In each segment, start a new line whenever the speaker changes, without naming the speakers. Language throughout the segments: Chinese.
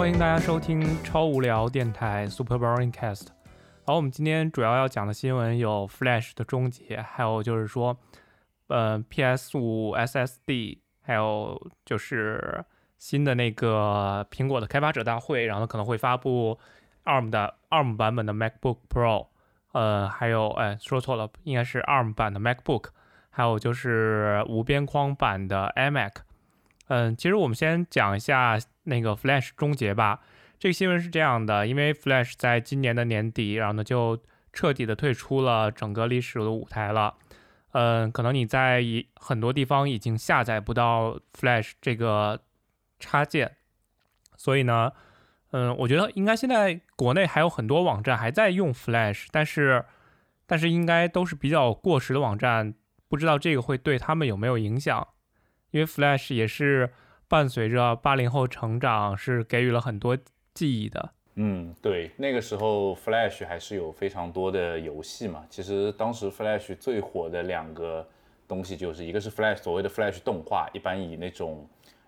欢迎大家收听超无聊电台 Super Boring Cast。然后我们今天主要要讲的新闻有 Flash 的终结，还有就是说，呃，PS 五 SSD，还有就是新的那个苹果的开发者大会，然后可能会发布 ARM 的 ARM 版本的 MacBook Pro，呃，还有哎说错了，应该是 ARM 版的 MacBook，还有就是无边框版的 iMac。嗯，其实我们先讲一下那个 Flash 终结吧。这个新闻是这样的，因为 Flash 在今年的年底，然后呢就彻底的退出了整个历史的舞台了。嗯，可能你在一很多地方已经下载不到 Flash 这个插件，所以呢，嗯，我觉得应该现在国内还有很多网站还在用 Flash，但是但是应该都是比较过时的网站，不知道这个会对他们有没有影响。因为 Flash 也是伴随着八零后成长，是给予了很多记忆的。
嗯，对，那个时候 Flash 还是有非常多的游戏嘛。其实当时 Flash 最火的两个东西，就是一个是 Flash 所谓的 Flash 动画，一般以那种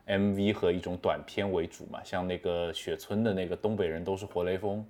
MV 和一种短片为主嘛，像那个雪村的那个东北人都是活雷锋，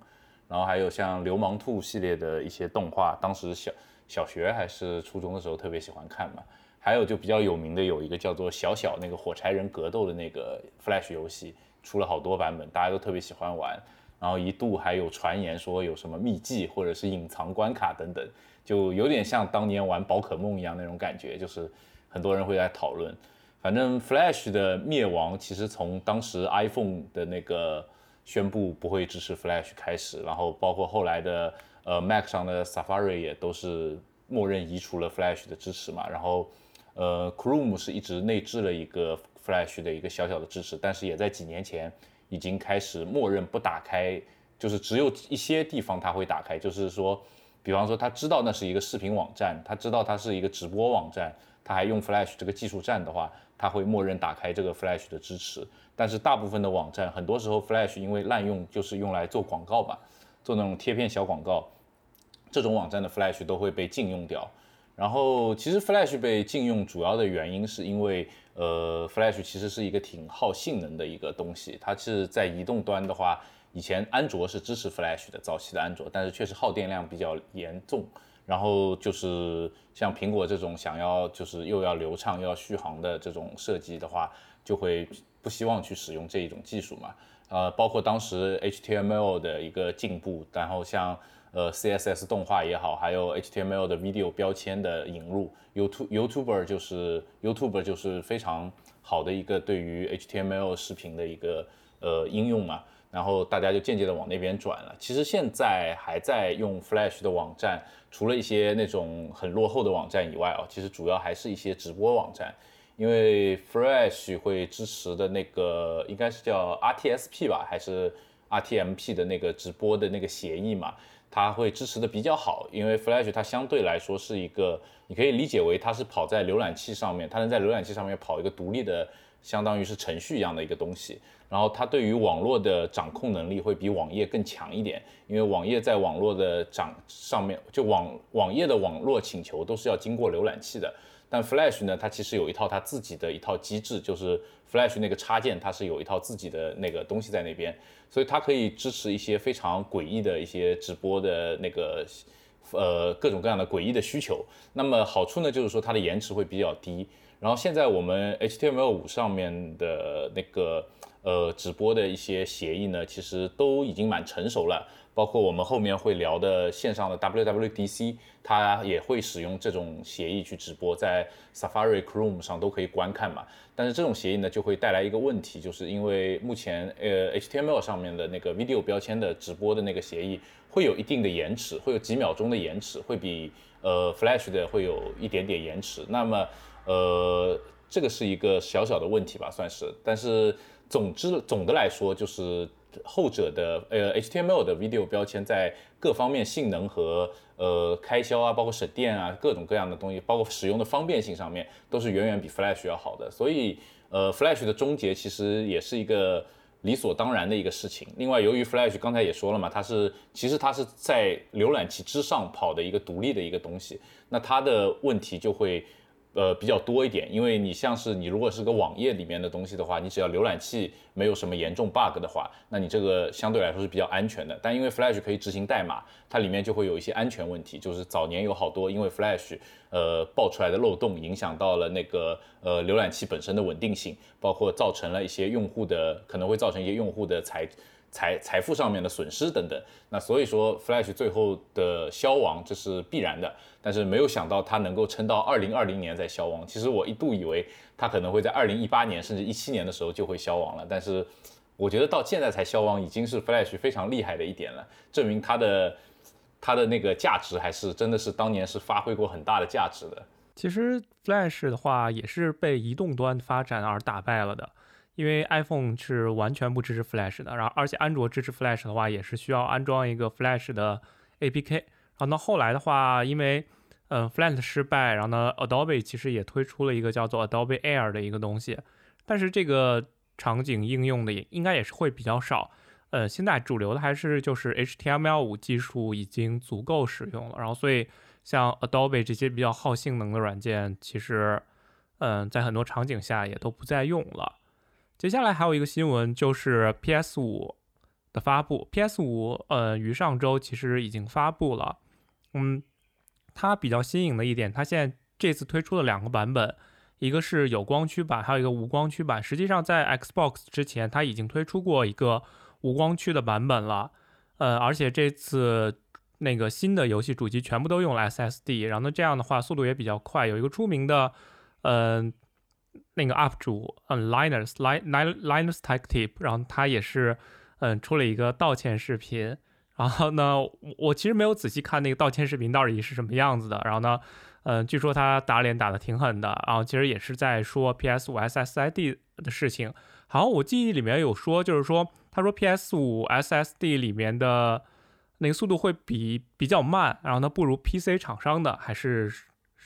然后还有像流氓兔系列的一些动画，当时小小学还是初中的时候特别喜欢看嘛。还有就比较有名的有一个叫做小小那个火柴人格斗的那个 Flash 游戏，出了好多版本，大家都特别喜欢玩。然后一度还有传言说有什么秘技或者是隐藏关卡等等，就有点像当年玩宝可梦一样那种感觉，就是很多人会在讨论。反正 Flash 的灭亡其实从当时 iPhone 的那个宣布不会支持 Flash 开始，然后包括后来的呃 Mac 上的 Safari 也都是默认移除了 Flash 的支持嘛，然后。呃，Chrome 是一直内置了一个 Flash 的一个小小的支持，但是也在几年前已经开始默认不打开，就是只有一些地方它会打开，就是说，比方说他知道那是一个视频网站，他知道它是一个直播网站，他还用 Flash 这个技术站的话，他会默认打开这个 Flash 的支持。但是大部分的网站，很多时候 Flash 因为滥用，就是用来做广告吧，做那种贴片小广告，这种网站的 Flash 都会被禁用掉。然后，其实 Flash 被禁用主要的原因是因为，呃，Flash 其实是一个挺耗性能的一个东西。它是在移动端的话，以前安卓是支持 Flash 的，早期的安卓，但是确实耗电量比较严重。然后就是像苹果这种想要就是又要流畅又要续航的这种设计的话，就会不希望去使用这一种技术嘛。呃，包括当时 HTML 的一个进步，然后像。呃，CSS 动画也好，还有 HTML 的 video 标签的引入，YouTube YouTuber 就是 YouTuber 就是非常好的一个对于 HTML 视频的一个呃应用嘛，然后大家就间接的往那边转了。其实现在还在用 Flash 的网站，除了一些那种很落后的网站以外啊，其实主要还是一些直播网站，因为 Flash 会支持的那个应该是叫 RTSP 吧，还是 RTMP 的那个直播的那个协议嘛。它会支持的比较好，因为 Flash 它相对来说是一个，你可以理解为它是跑在浏览器上面，它能在浏览器上面跑一个独立的，相当于是程序一样的一个东西。然后它对于网络的掌控能力会比网页更强一点，因为网页在网络的掌上面，就网网页的网络请求都是要经过浏览器的。但 Flash 呢，它其实有一套它自己的一套机制，就是 Flash 那个插件，它是有一套自己的那个东西在那边，所以它可以支持一些非常诡异的一些直播的那个，呃，各种各样的诡异的需求。那么好处呢，就是说它的延迟会比较低。然后现在我们 HTML5 上面的那个呃直播的一些协议呢，其实都已经蛮成熟了。包括我们后面会聊的线上的 WWDC，它也会使用这种协议去直播，在 Safari、Chrome 上都可以观看嘛。但是这种协议呢，就会带来一个问题，就是因为目前呃 HTML 上面的那个 video 标签的直播的那个协议会有一定的延迟，会有几秒钟的延迟，会比呃 Flash 的会有一点点延迟。那么呃这个是一个小小的问题吧，算是。但是总之总的来说就是。后者的呃 HTML 的 video 标签在各方面性能和呃开销啊，包括省电啊，各种各样的东西，包括使用的方便性上面，都是远远比 Flash 要好的。所以呃 Flash 的终结其实也是一个理所当然的一个事情。另外，由于 Flash 刚才也说了嘛，它是其实它是在浏览器之上跑的一个独立的一个东西，那它的问题就会呃，比较多一点，因为你像是你如果是个网页里面的东西的话，你只要浏览器没有什么严重 bug 的话，那你这个相对来说是比较安全的。但因为 Flash 可以执行代码，它里面就会有一些安全问题，就是早年有好多因为 Flash 呃爆出来的漏洞，影响到了那个呃浏览器本身的稳定性，包括造成了一些用户的可能会造成一些用户的财。财财富上面的损失等等，那所以说 Flash 最后的消亡这是必然的，但是没有想到它能够撑到二零二零年再消亡。其实我一度以为它可能会在二零一八年甚至一七年的时候就会消亡了，但是我觉得到现在才消亡已经是 Flash 非常厉害的一点了，证明它的它的那个价值还是真的是当年是发挥过很大的价值的。
其实 Flash 的话也是被移动端发展而打败了的。因为 iPhone 是完全不支持 Flash 的，然后而且安卓支持 Flash 的话，也是需要安装一个 Flash 的 APK。然后到后来的话，因为嗯 Flash 失败，然后呢 Adobe 其实也推出了一个叫做 Adobe Air 的一个东西，但是这个场景应用的也应该也是会比较少。呃，现在主流的还是就是 HTML5 技术已经足够使用了，然后所以像 Adobe 这些比较耗性能的软件，其实嗯在很多场景下也都不再用了。接下来还有一个新闻，就是 PS 五的发布。PS 五，呃，于上周其实已经发布了。嗯，它比较新颖的一点，它现在这次推出了两个版本，一个是有光驱版，还有一个无光驱版。实际上，在 Xbox 之前，它已经推出过一个无光驱的版本了。呃，而且这次那个新的游戏主机全部都用了 SSD，然后呢，这样的话速度也比较快。有一个出名的，嗯。那个 UP 主，嗯，Linus Linus Tech Tip，然后他也是，嗯，出了一个道歉视频。然后呢，我我其实没有仔细看那个道歉视频到底是什么样子的。然后呢，嗯，据说他打脸打的挺狠的。然后其实也是在说 PS 五 SSID 的事情。好像我记忆里面有说，就是说他说 PS 五 SSD 里面的那个速度会比比较慢，然后呢不如 PC 厂商的，还是。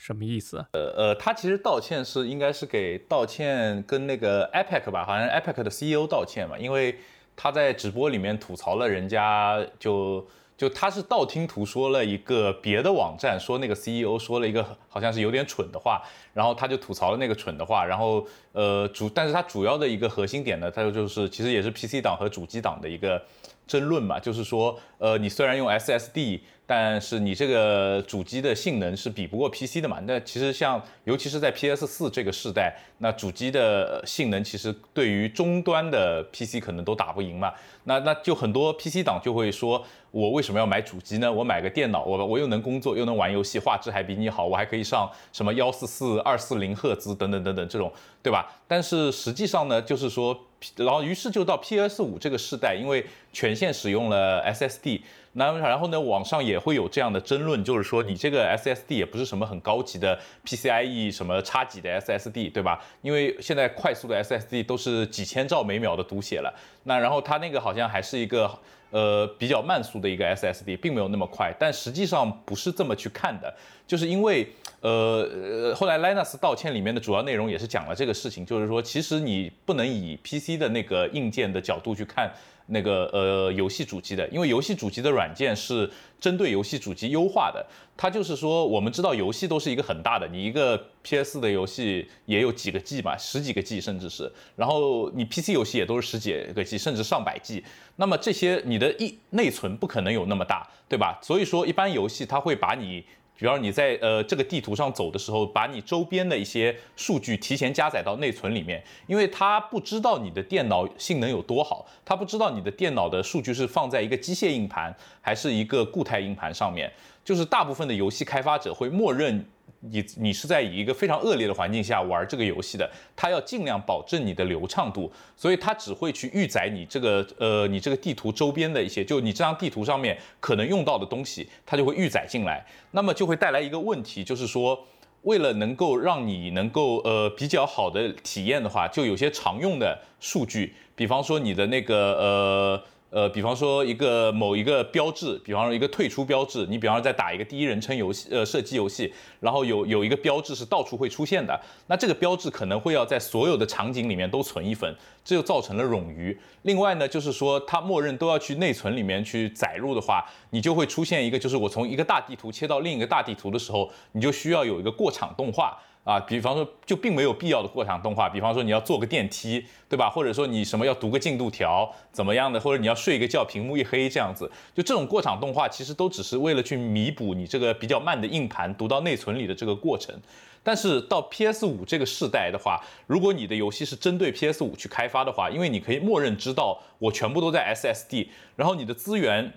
什么意思？
呃呃，他其实道歉是应该是给道歉跟那个 Epic 吧，好像 Epic 的 CEO 道歉嘛，因为他在直播里面吐槽了人家，就就他是道听途说了一个别的网站说那个 CEO 说了一个好像是有点蠢的话，然后他就吐槽了那个蠢的话，然后呃主，但是他主要的一个核心点呢，他就是其实也是 PC 党和主机党的一个争论嘛，就是说呃你虽然用 SSD。但是你这个主机的性能是比不过 PC 的嘛？那其实像，尤其是在 PS 四这个世代，那主机的性能其实对于终端的 PC 可能都打不赢嘛。那那就很多 PC 党就会说，我为什么要买主机呢？我买个电脑，我我又能工作，又能玩游戏，画质还比你好，我还可以上什么幺四四、二四零赫兹等等等等这种，对吧？但是实际上呢，就是说，然后于是就到 PS 五这个世代，因为全线使用了 SSD。那然后呢？网上也会有这样的争论，就是说你这个 SSD 也不是什么很高级的 PCIe 什么插几的 SSD，对吧？因为现在快速的 SSD 都是几千兆每秒的读写了。那然后它那个好像还是一个呃比较慢速的一个 SSD，并没有那么快。但实际上不是这么去看的，就是因为呃后来 Linus 道歉里面的主要内容也是讲了这个事情，就是说其实你不能以 PC 的那个硬件的角度去看。那个呃，游戏主机的，因为游戏主机的软件是针对游戏主机优化的。它就是说，我们知道游戏都是一个很大的，你一个 PS 的游戏也有几个 G 嘛，十几个 G 甚至是，然后你 PC 游戏也都是十几个 G，甚至上百 G。那么这些你的一内存不可能有那么大，对吧？所以说一般游戏它会把你。比方你在呃这个地图上走的时候，把你周边的一些数据提前加载到内存里面，因为它不知道你的电脑性能有多好，它不知道你的电脑的数据是放在一个机械硬盘还是一个固态硬盘上面，就是大部分的游戏开发者会默认。你你是在以一个非常恶劣的环境下玩这个游戏的，它要尽量保证你的流畅度，所以它只会去预载你这个呃你这个地图周边的一些，就你这张地图上面可能用到的东西，它就会预载进来，那么就会带来一个问题，就是说为了能够让你能够呃比较好的体验的话，就有些常用的数据，比方说你的那个呃。呃，比方说一个某一个标志，比方说一个退出标志，你比方说在打一个第一人称游戏，呃，射击游戏，然后有有一个标志是到处会出现的，那这个标志可能会要在所有的场景里面都存一份，这就造成了冗余。另外呢，就是说它默认都要去内存里面去载入的话，你就会出现一个，就是我从一个大地图切到另一个大地图的时候，你就需要有一个过场动画。啊，比方说就并没有必要的过场动画，比方说你要坐个电梯，对吧？或者说你什么要读个进度条怎么样的，或者你要睡一个觉，屏幕一黑这样子，就这种过场动画其实都只是为了去弥补你这个比较慢的硬盘读到内存里的这个过程。但是到 PS 五这个世代的话，如果你的游戏是针对 PS 五去开发的话，因为你可以默认知道我全部都在 SSD，然后你的资源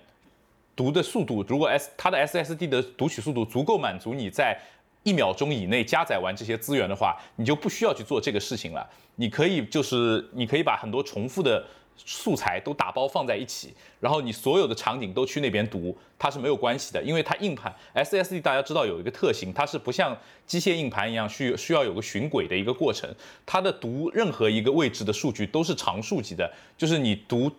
读的速度，如果 S 它的 SSD 的读取速度足够满足你在一秒钟以内加载完这些资源的话，你就不需要去做这个事情了。你可以就是你可以把很多重复的素材都打包放在一起，然后你所有的场景都去那边读，它是没有关系的，因为它硬盘 SSD 大家知道有一个特性，它是不像机械硬盘一样需需要有个寻轨的一个过程，它的读任何一个位置的数据都是常数级的，就是你读。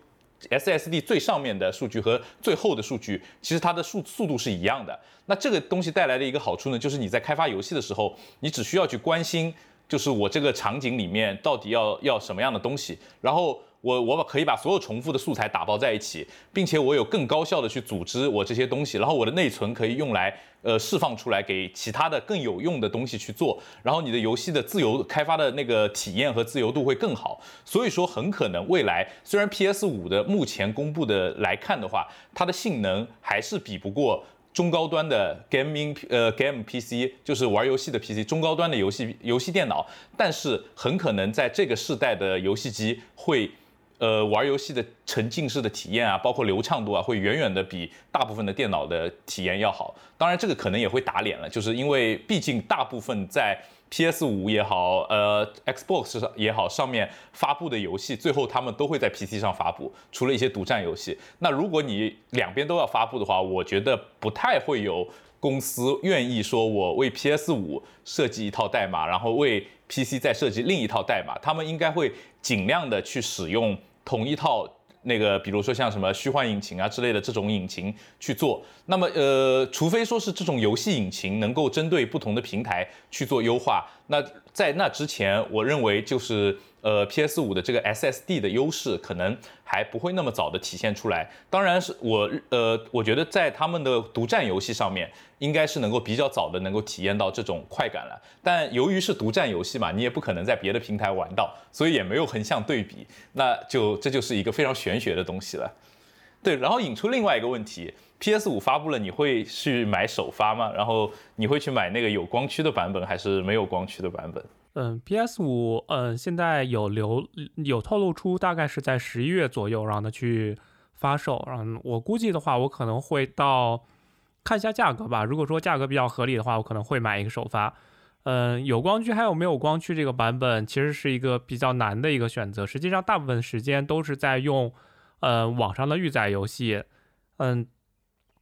SSD 最上面的数据和最后的数据，其实它的速速度是一样的。那这个东西带来的一个好处呢，就是你在开发游戏的时候，你只需要去关心，就是我这个场景里面到底要要什么样的东西，然后。我我把可以把所有重复的素材打包在一起，并且我有更高效的去组织我这些东西，然后我的内存可以用来呃释放出来给其他的更有用的东西去做，然后你的游戏的自由开发的那个体验和自由度会更好。所以说很可能未来虽然 PS 五的目前公布的来看的话，它的性能还是比不过中高端的 gaming 呃 game PC，就是玩游戏的 PC，中高端的游戏游戏电脑，但是很可能在这个世代的游戏机会。呃，玩游戏的沉浸式的体验啊，包括流畅度啊，会远远的比大部分的电脑的体验要好。当然，这个可能也会打脸了，就是因为毕竟大部分在 PS 五也好，呃，Xbox 上也好，上面发布的游戏，最后他们都会在 PC 上发布，除了一些独占游戏。那如果你两边都要发布的话，我觉得不太会有公司愿意说我为 PS 五设计一套代码，然后为 PC 再设计另一套代码。他们应该会。尽量的去使用同一套那个，比如说像什么虚幻引擎啊之类的这种引擎去做。那么，呃，除非说是这种游戏引擎能够针对不同的平台去做优化，那在那之前，我认为就是。呃，PS 五的这个 SSD 的优势可能还不会那么早的体现出来。当然是我，呃，我觉得在他们的独占游戏上面，应该是能够比较早的能够体验到这种快感了。但由于是独占游戏嘛，你也不可能在别的平台玩到，所以也没有横向对比。那就这就是一个非常玄学的东西了。对，然后引出另外一个问题：PS 五发布了，你会去买首发吗？然后你会去买那个有光驱的版本，还是没有光驱的版本？
嗯，PS 五，嗯，现在有流有透露出大概是在十一月左右让它去发售，嗯，我估计的话，我可能会到看一下价格吧。如果说价格比较合理的话，我可能会买一个首发。嗯，有光驱还有没有光驱这个版本，其实是一个比较难的一个选择。实际上，大部分时间都是在用，呃，网上的预载游戏，嗯，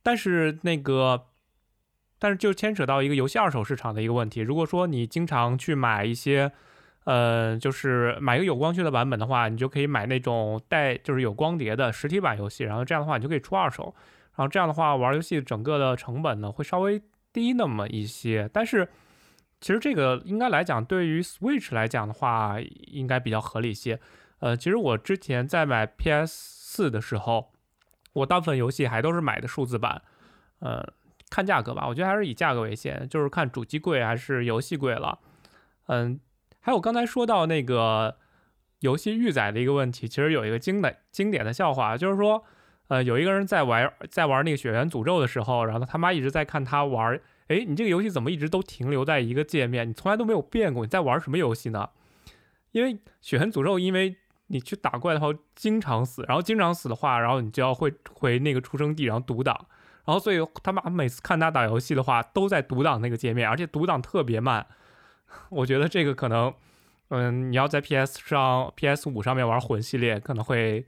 但是那个。但是就牵扯到一个游戏二手市场的一个问题。如果说你经常去买一些，呃，就是买一个有光驱的版本的话，你就可以买那种带就是有光碟的实体版游戏，然后这样的话你就可以出二手，然后这样的话玩游戏整个的成本呢会稍微低那么一些。但是其实这个应该来讲，对于 Switch 来讲的话，应该比较合理一些。呃，其实我之前在买 PS 四的时候，我大部分游戏还都是买的数字版，呃。看价格吧，我觉得还是以价格为先，就是看主机贵还是游戏贵了。嗯，还有刚才说到那个游戏预载的一个问题，其实有一个经典经典的笑话，就是说，呃，有一个人在玩在玩那个《血缘诅咒》的时候，然后他妈一直在看他玩，哎，你这个游戏怎么一直都停留在一个界面，你从来都没有变过，你在玩什么游戏呢？因为《血缘诅咒》，因为你去打怪的话经常死，然后经常死的话，然后你就要会回那个出生地，然后读档。然后，所以他妈每次看他打游戏的话，都在读档那个界面，而且读档特别慢。我觉得这个可能，嗯，你要在 PS 上、PS 五上面玩魂系列，可能会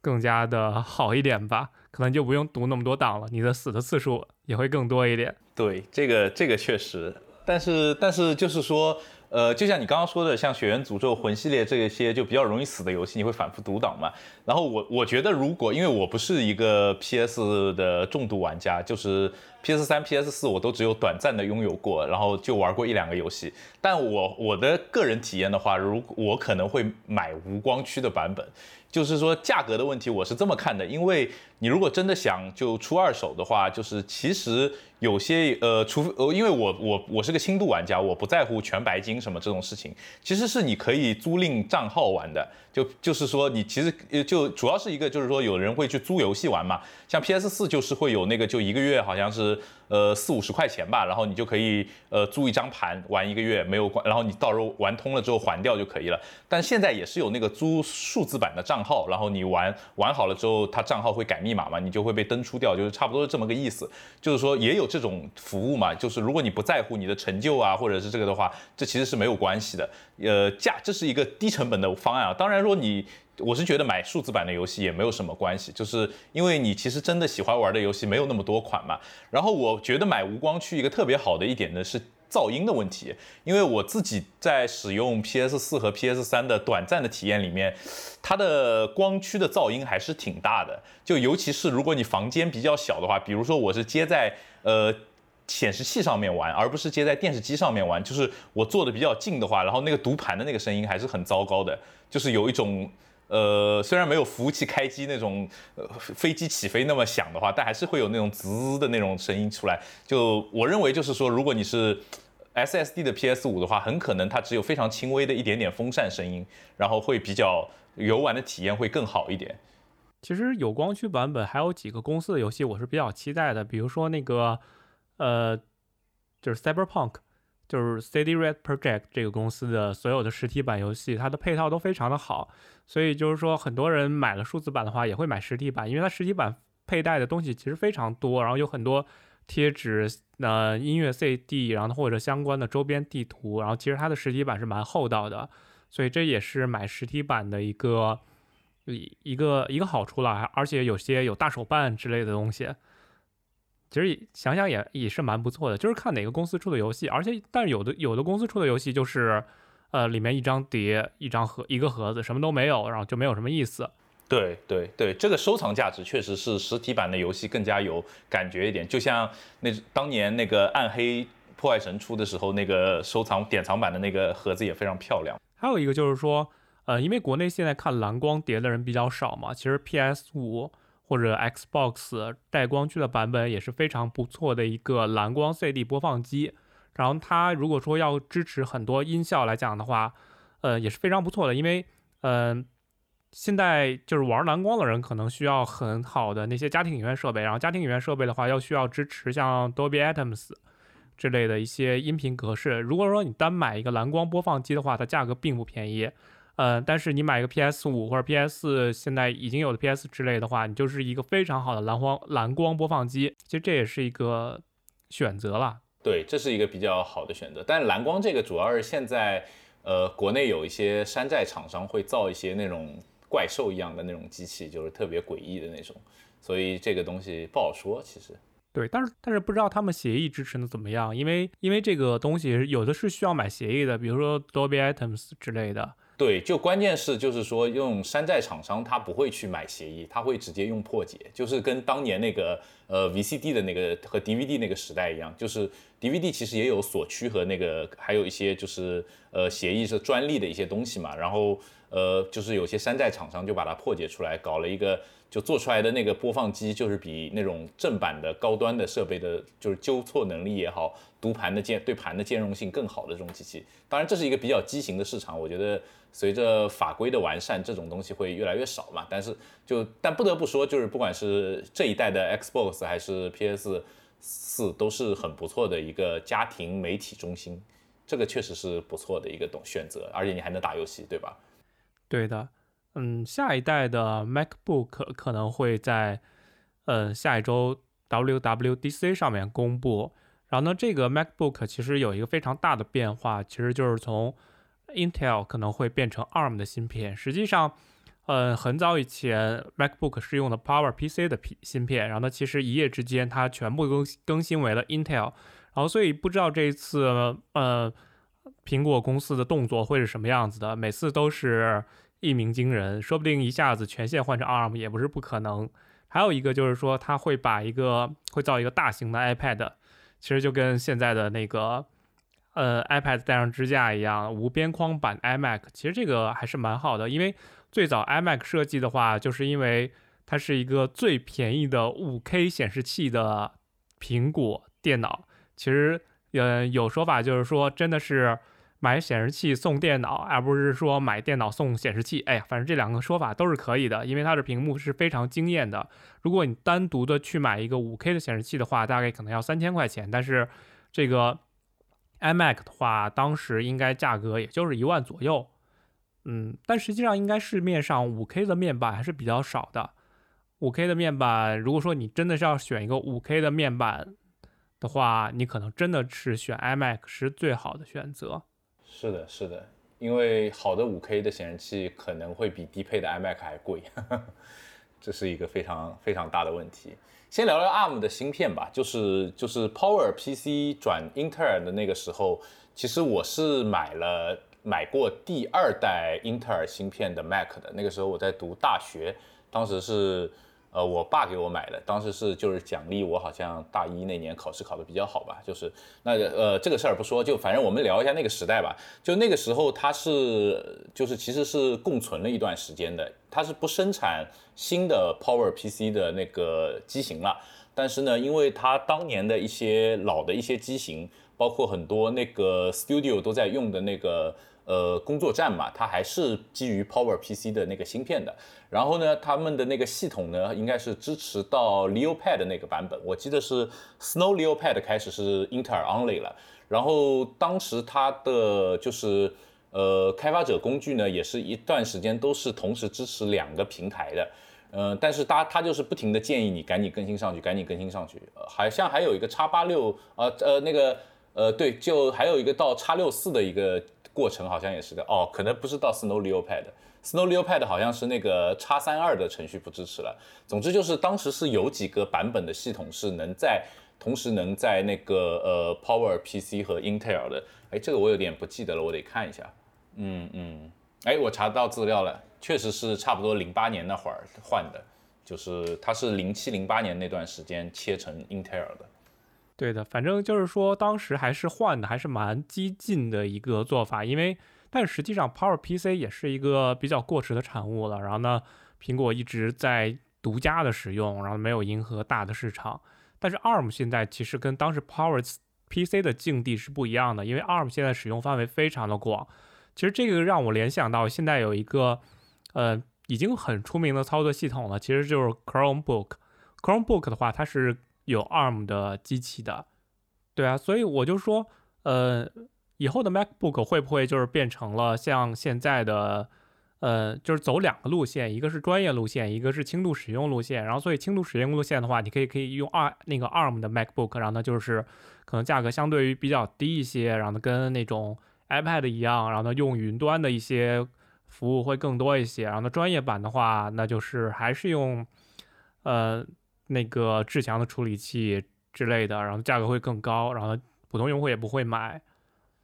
更加的 好一点吧。可能就不用读那么多档了，你的死的次数也会更多一点。
对，这个这个确实，但是但是就是说。呃，就像你刚刚说的，像《血缘诅咒》魂系列这些就比较容易死的游戏，你会反复读档嘛？然后我我觉得，如果因为我不是一个 PS 的重度玩家，就是 PS 三、PS 四我都只有短暂的拥有过，然后就玩过一两个游戏。但我我的个人体验的话，如我可能会买无光驱的版本。就是说价格的问题，我是这么看的，因为你如果真的想就出二手的话，就是其实有些呃，除非呃，因为我我我是个轻度玩家，我不在乎全白金什么这种事情，其实是你可以租赁账号玩的，就就是说你其实呃就主要是一个就是说有人会去租游戏玩嘛，像 PS 四就是会有那个就一个月好像是呃四五十块钱吧，然后你就可以呃租一张盘玩一个月没有关，然后你到时候玩通了之后还掉就可以了，但现在也是有那个租数字版的账。号，然后你玩玩好了之后，他账号会改密码嘛，你就会被登出掉，就是差不多是这么个意思。就是说也有这种服务嘛，就是如果你不在乎你的成就啊，或者是这个的话，这其实是没有关系的。呃，价这是一个低成本的方案啊。当然说你，我是觉得买数字版的游戏也没有什么关系，就是因为你其实真的喜欢玩的游戏没有那么多款嘛。然后我觉得买无光区一个特别好的一点呢是。噪音的问题，因为我自己在使用 PS 四和 PS 三的短暂的体验里面，它的光驱的噪音还是挺大的。就尤其是如果你房间比较小的话，比如说我是接在呃显示器上面玩，而不是接在电视机上面玩，就是我坐的比较近的话，然后那个读盘的那个声音还是很糟糕的，就是有一种呃虽然没有服务器开机那种呃飞机起飞那么响的话，但还是会有那种滋的那种声音出来。就我认为就是说，如果你是 SSD 的 PS 五的话，很可能它只有非常轻微的一点点风扇声音，然后会比较游玩的体验会更好一点。
其实有光驱版本还有几个公司的游戏我是比较期待的，比如说那个呃，就是 Cyberpunk，就是 CD Red Project 这个公司的所有的实体版游戏，它的配套都非常的好，所以就是说很多人买了数字版的话也会买实体版，因为它实体版佩戴的东西其实非常多，然后有很多。贴纸、呃音乐 CD，然后或者相关的周边地图，然后其实它的实体版是蛮厚道的，所以这也是买实体版的一个一一个一个好处了。而且有些有大手办之类的东西，其实想想也也是蛮不错的。就是看哪个公司出的游戏，而且但是有的有的公司出的游戏就是呃里面一张碟、一张盒、一个盒子什么都没有，然后就没有什么意思。
对对对，这个收藏价值确实是实体版的游戏更加有感觉一点。就像那当年那个《暗黑破坏神》出的时候，那个收藏典藏版的那个盒子也非常漂亮。
还有一个就是说，呃，因为国内现在看蓝光碟的人比较少嘛，其实 PS 五或者 Xbox 带光驱的版本也是非常不错的一个蓝光 CD 播放机。然后它如果说要支持很多音效来讲的话，呃，也是非常不错的，因为嗯。现在就是玩蓝光的人，可能需要很好的那些家庭影院设备。然后家庭影院设备的话，要需要支持像 Dolby Atmos 之类的一些音频格式。如果说你单买一个蓝光播放机的话，它价格并不便宜。呃，但是你买一个 PS 五或者 PS 现在已经有的 PS 之类的话，你就是一个非常好的蓝光蓝光播放机。其实这也是一个选择啦。
对，这是一个比较好的选择。但蓝光这个主要是现在，呃，国内有一些山寨厂商会造一些那种。怪兽一样的那种机器，就是特别诡异的那种，所以这个东西不好说。其实，
对，但是但是不知道他们协议支持的怎么样，因为因为这个东西有的是需要买协议的，比如说 Dolby Items 之类的。
对，就关键是就是说，用山寨厂商他不会去买协议，他会直接用破解，就是跟当年那个呃 VCD 的那个和 DVD 那个时代一样，就是 DVD 其实也有锁区和那个还有一些就是呃协议是专利的一些东西嘛，然后。呃，就是有些山寨厂商就把它破解出来，搞了一个，就做出来的那个播放机，就是比那种正版的高端的设备的，就是纠错能力也好，读盘的兼对盘的兼容性更好的这种机器。当然，这是一个比较畸形的市场，我觉得随着法规的完善，这种东西会越来越少嘛。但是就但不得不说，就是不管是这一代的 Xbox 还是 PS 四，都是很不错的一个家庭媒体中心，这个确实是不错的一个东选择，而且你还能打游戏，对吧？
对的，嗯，下一代的 MacBook 可能会在，嗯，下一周 WWDC 上面公布。然后呢，这个 MacBook 其实有一个非常大的变化，其实就是从 Intel 可能会变成 ARM 的芯片。实际上，嗯，很早以前 MacBook 是用的 PowerPC 的芯片，然后呢，其实一夜之间它全部更更新为了 Intel。然后所以不知道这一次，呃。苹果公司的动作会是什么样子的？每次都是一鸣惊人，说不定一下子全线换成 ARM 也不是不可能。还有一个就是说，它会把一个会造一个大型的 iPad，其实就跟现在的那个呃 iPad 带上支架一样，无边框版 iMac。其实这个还是蛮好的，因为最早 iMac 设计的话，就是因为它是一个最便宜的 5K 显示器的苹果电脑。其实，呃，有说法就是说，真的是。买显示器送电脑，而不是说买电脑送显示器。哎呀，反正这两个说法都是可以的，因为它的屏幕是非常惊艳的。如果你单独的去买一个 5K 的显示器的话，大概可能要三千块钱。但是这个 iMac 的话，当时应该价格也就是一万左右。嗯，但实际上应该市面上 5K 的面板还是比较少的。5K 的面板，如果说你真的是要选一个 5K 的面板的话，你可能真的是选 iMac 是最好的选择。
是的，是的，因为好的五 K 的显示器可能会比低配的 iMac 还贵，这是一个非常非常大的问题。先聊聊 ARM 的芯片吧，就是就是 Power PC 转英特尔的那个时候，其实我是买了买过第二代英特尔芯片的 Mac 的，那个时候我在读大学，当时是。呃，我爸给我买的，当时是就是奖励我，好像大一那年考试考得比较好吧，就是那个呃这个事儿不说，就反正我们聊一下那个时代吧。就那个时候它是就是其实是共存了一段时间的，它是不生产新的 Power PC 的那个机型了，但是呢，因为它当年的一些老的一些机型，包括很多那个 Studio 都在用的那个。呃，工作站嘛，它还是基于 Power PC 的那个芯片的。然后呢，他们的那个系统呢，应该是支持到 Leopard 那个版本。我记得是 Snow Leo Pad 开始是英特尔 Only 了。然后当时它的就是呃开发者工具呢，也是一段时间都是同时支持两个平台的。嗯，但是它它就是不停的建议你赶紧更新上去，赶紧更新上去。好像还有一个叉八六，呃呃那个呃对，就还有一个到叉六四的一个。过程好像也是的哦，可能不是到 Snow Leopard，Snow Leopard 好像是那个叉三二的程序不支持了。总之就是当时是有几个版本的系统是能在同时能在那个呃 Power PC 和 Intel 的。哎，这个我有点不记得了，我得看一下。嗯嗯，哎，我查到资料了，确实是差不多零八年那会儿换的，就是它是零七零八年那段时间切成 Intel 的。
对的，反正就是说，当时还是换的，还是蛮激进的一个做法。因为，但实际上，Power PC 也是一个比较过时的产物了。然后呢，苹果一直在独家的使用，然后没有迎合大的市场。但是 ARM 现在其实跟当时 Power PC 的境地是不一样的，因为 ARM 现在使用范围非常的广。其实这个让我联想到现在有一个，呃，已经很出名的操作系统了，其实就是 Chromebook。Chromebook 的话，它是有 ARM 的机器的，对啊，所以我就说，呃，以后的 MacBook 会不会就是变成了像现在的，呃，就是走两个路线，一个是专业路线，一个是轻度使用路线。然后，所以轻度使用路线的话，你可以可以用二那个 ARM 的 MacBook，然后呢就是可能价格相对于比较低一些，然后呢跟那种 iPad 一样，然后呢用云端的一些服务会更多一些。然后呢专业版的话，那就是还是用，呃。那个志强的处理器之类的，然后价格会更高，然后普通用户也不会买。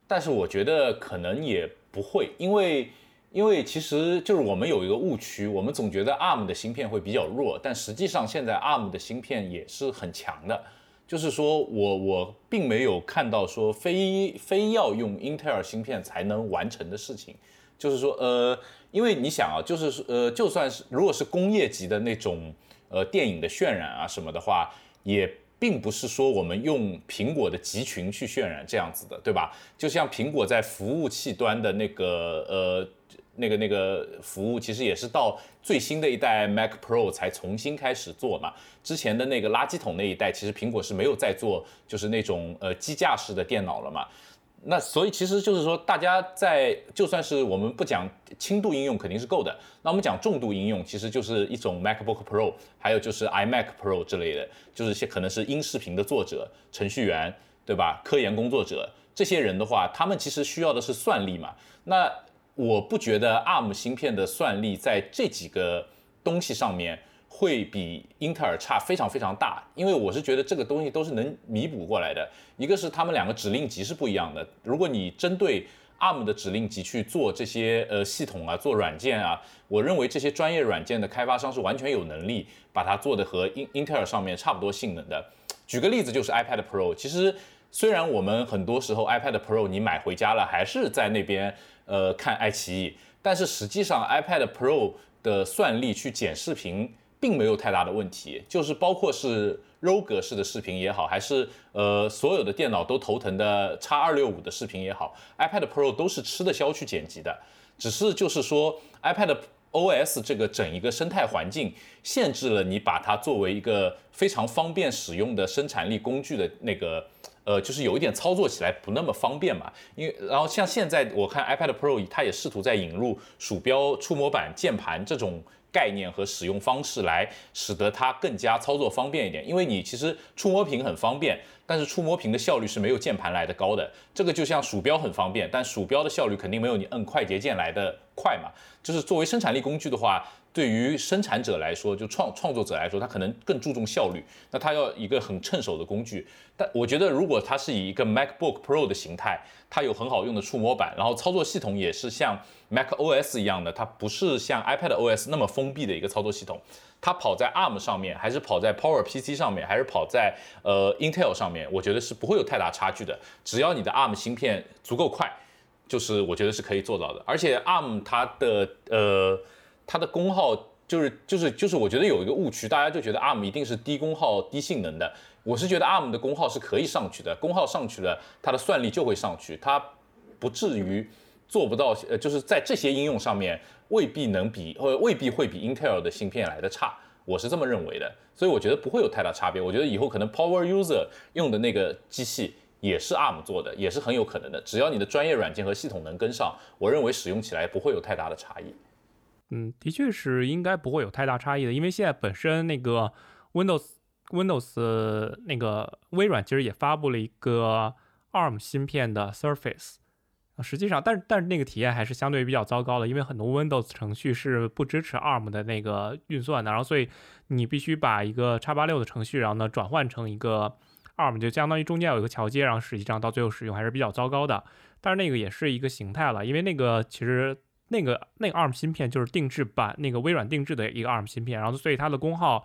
但是我觉得可能也不会，因为因为其实就是我们有一个误区，我们总觉得 ARM 的芯片会比较弱，但实际上现在 ARM 的芯片也是很强的。就是说我我并没有看到说非非要用英特尔芯片才能完成的事情。就是说呃，因为你想啊，就是呃，就算是如果是工业级的那种。呃，电影的渲染啊什么的话，也并不是说我们用苹果的集群去渲染这样子的，对吧？就像苹果在服务器端的那个呃那个那个服务，其实也是到最新的一代 Mac Pro 才重新开始做嘛。之前的那个垃圾桶那一代，其实苹果是没有在做，就是那种呃机架式的电脑了嘛。那所以其实就是说，大家在就算是我们不讲轻度应用，肯定是够的。那我们讲重度应用，其实就是一种 MacBook Pro，还有就是 iMac Pro 之类的，就是些可能是音视频的作者、程序员，对吧？科研工作者这些人的话，他们其实需要的是算力嘛。那我不觉得 ARM 芯片的算力在这几个东西上面。会比英特尔差非常非常大，因为我是觉得这个东西都是能弥补过来的。一个是他们两个指令集是不一样的，如果你针对 ARM 的指令集去做这些呃系统啊，做软件啊。我认为这些专业软件的开发商是完全有能力把它做的和英英特尔上面差不多性能的。举个例子，就是 iPad Pro。其实虽然我们很多时候 iPad Pro 你买回家了，还是在那边呃看爱奇艺，但是实际上 iPad Pro 的算力去剪视频并没有太大的问题，就是包括是。RAW 格式的视频也好，还是呃所有的电脑都头疼的 x 二六五的视频也好，iPad Pro 都是吃得消去剪辑的。只是就是说，iPad OS 这个整一个生态环境限制了你把它作为一个非常方便使用的生产力工具的那个，呃，就是有一点操作起来不那么方便嘛。因为然后像现在我看 iPad Pro 它也试图在引入鼠标、触摸板、键盘这种。概念和使用方式来使得它更加操作方便一点，因为你其实触摸屏很方便，但是触摸屏的效率是没有键盘来的高的。这个就像鼠标很方便，但鼠标的效率肯定没有你摁快捷键来的快嘛。就是作为生产力工具的话。对于生产者来说，就创创作者来说，他可能更注重效率，那他要一个很趁手的工具。但我觉得，如果它是以一个 MacBook Pro 的形态，它有很好用的触摸板，然后操作系统也是像 macOS 一样的，它不是像 iPadOS 那么封闭的一个操作系统，它跑在 ARM 上面，还是跑在 PowerPC 上面，还是跑在呃 Intel 上面，我觉得是不会有太大差距的。只要你的 ARM 芯片足够快，就是我觉得是可以做到的。而且 ARM 它的呃。它的功耗就是就是就是，我觉得有一个误区，大家就觉得 ARM 一定是低功耗低性能的。我是觉得 ARM 的功耗是可以上去的，功耗上去了，它的算力就会上去，它不至于做不到。呃，就是在这些应用上面，未必能比，或未必会比 Intel 的芯片来的差。我是这么认为的，所以我觉得不会有太大差别。我觉得以后可能 Power User 用的那个机器也是 ARM 做的，也是很有可能的。只要你的专业软件和系统能跟上，我认为使用起来不会有太大的差异。
嗯，的确是应该不会有太大差异的，因为现在本身那个 Windows Windows 那个微软其实也发布了一个 ARM 芯片的 Surface，实际上，但是但是那个体验还是相对比较糟糕的，因为很多 Windows 程序是不支持 ARM 的那个运算的，然后所以你必须把一个叉八六的程序，然后呢转换成一个 ARM，就相当于中间有一个桥接，然后实际上到最后使用还是比较糟糕的。但是那个也是一个形态了，因为那个其实。那个那个 ARM 芯片就是定制版，那个微软定制的一个 ARM 芯片，然后所以它的功耗，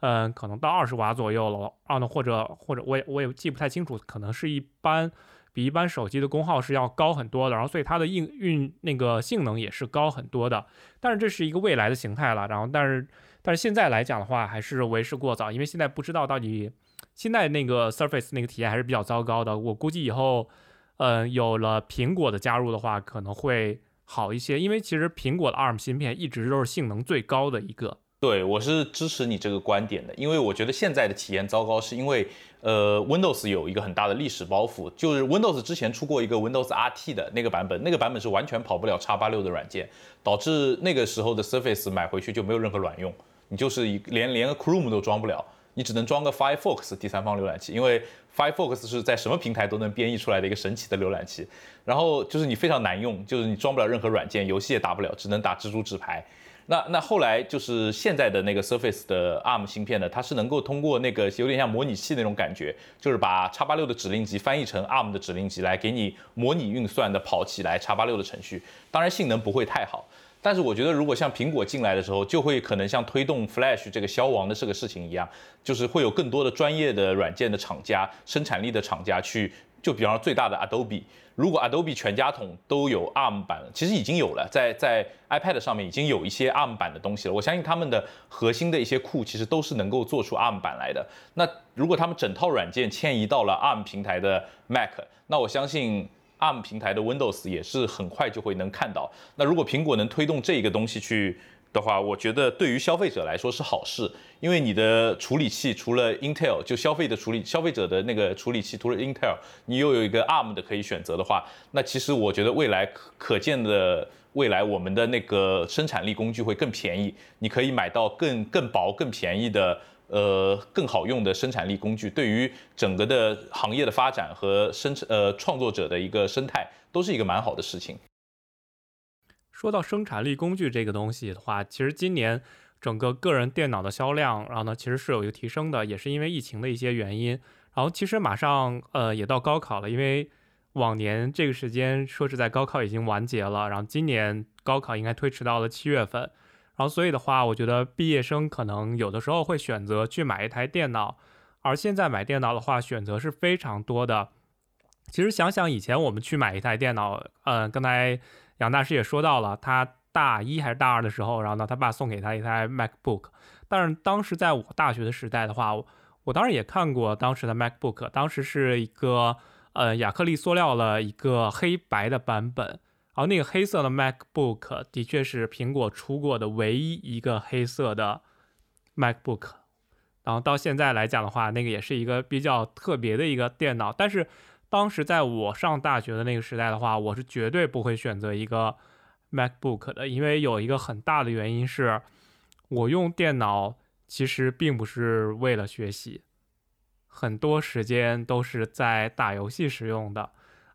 嗯，可能到二十瓦左右了，啊，或者或者我也我也记不太清楚，可能是一般比一般手机的功耗是要高很多的，然后所以它的应运那个性能也是高很多的，但是这是一个未来的形态了，然后但是但是现在来讲的话还是为时过早，因为现在不知道到底现在那个 Surface 那个体验还是比较糟糕的，我估计以后，嗯，有了苹果的加入的话，可能会。好一些，因为其实苹果的 ARM 芯片一直都是性能最高的一个。
对我是支持你这个观点的，因为我觉得现在的体验糟糕，是因为呃 Windows 有一个很大的历史包袱，就是 Windows 之前出过一个 Windows RT 的那个版本，那个版本是完全跑不了 x 八六的软件，导致那个时候的 Surface 买回去就没有任何卵用，你就是一连连个 Chrome 都装不了，你只能装个 Firefox 第三方浏览器，因为 Firefox 是在什么平台都能编译出来的一个神奇的浏览器。然后就是你非常难用，就是你装不了任何软件，游戏也打不了，只能打蜘蛛纸牌。那那后来就是现在的那个 Surface 的 ARM 芯片呢，它是能够通过那个有点像模拟器那种感觉，就是把 x 八六的指令集翻译成 ARM 的指令集来给你模拟运算的跑起来 x 八六的程序。当然性能不会太好，但是我觉得如果像苹果进来的时候，就会可能像推动 Flash 这个消亡的这个事情一样，就是会有更多的专业的软件的厂家、生产力的厂家去，就比方说最大的 Adobe。如果 Adobe 全家桶都有 ARM 版，其实已经有了，在在 iPad 上面已经有一些 ARM 版的东西了。我相信他们的核心的一些库其实都是能够做出 ARM 版来的。那如果他们整套软件迁移到了 ARM 平台的 Mac，那我相信 ARM 平台的 Windows 也是很快就会能看到。那如果苹果能推动这一个东西去，的话，我觉得对于消费者来说是好事，因为你的处理器除了 Intel，就消费的处理消费者的那个处理器除了 Intel，你又有一个 ARM 的可以选择的话，那其实我觉得未来可可见的未来，我们的那个生产力工具会更便宜，你可以买到更更薄、更便宜的，呃，更好用的生产力工具，对于整个的行业的发展和生呃创作者的一个生态，都是一个蛮好的事情。
说到生产力工具这个东西的话，其实今年整个个人电脑的销量，然后呢，其实是有一个提升的，也是因为疫情的一些原因。然后其实马上呃也到高考了，因为往年这个时间，说是在，高考已经完结了，然后今年高考应该推迟到了七月份，然后所以的话，我觉得毕业生可能有的时候会选择去买一台电脑，而现在买电脑的话，选择是非常多的。其实想想以前我们去买一台电脑，嗯，刚才杨大师也说到了，他大一还是大二的时候，然后呢，他爸送给他一台 MacBook。但是当时在我大学的时代的话，我当然也看过当时的 MacBook，当时是一个呃亚克力塑料的一个黑白的版本，然后那个黑色的 MacBook 的确是苹果出过的唯一一个黑色的 MacBook。然后到现在来讲的话，那个也是一个比较特别的一个电脑，但是。当时在我上大学的那个时代的话，我是绝对不会选择一个 MacBook 的，因为有一个很大的原因是，我用电脑其实并不是为了学习，很多时间都是在打游戏使用的。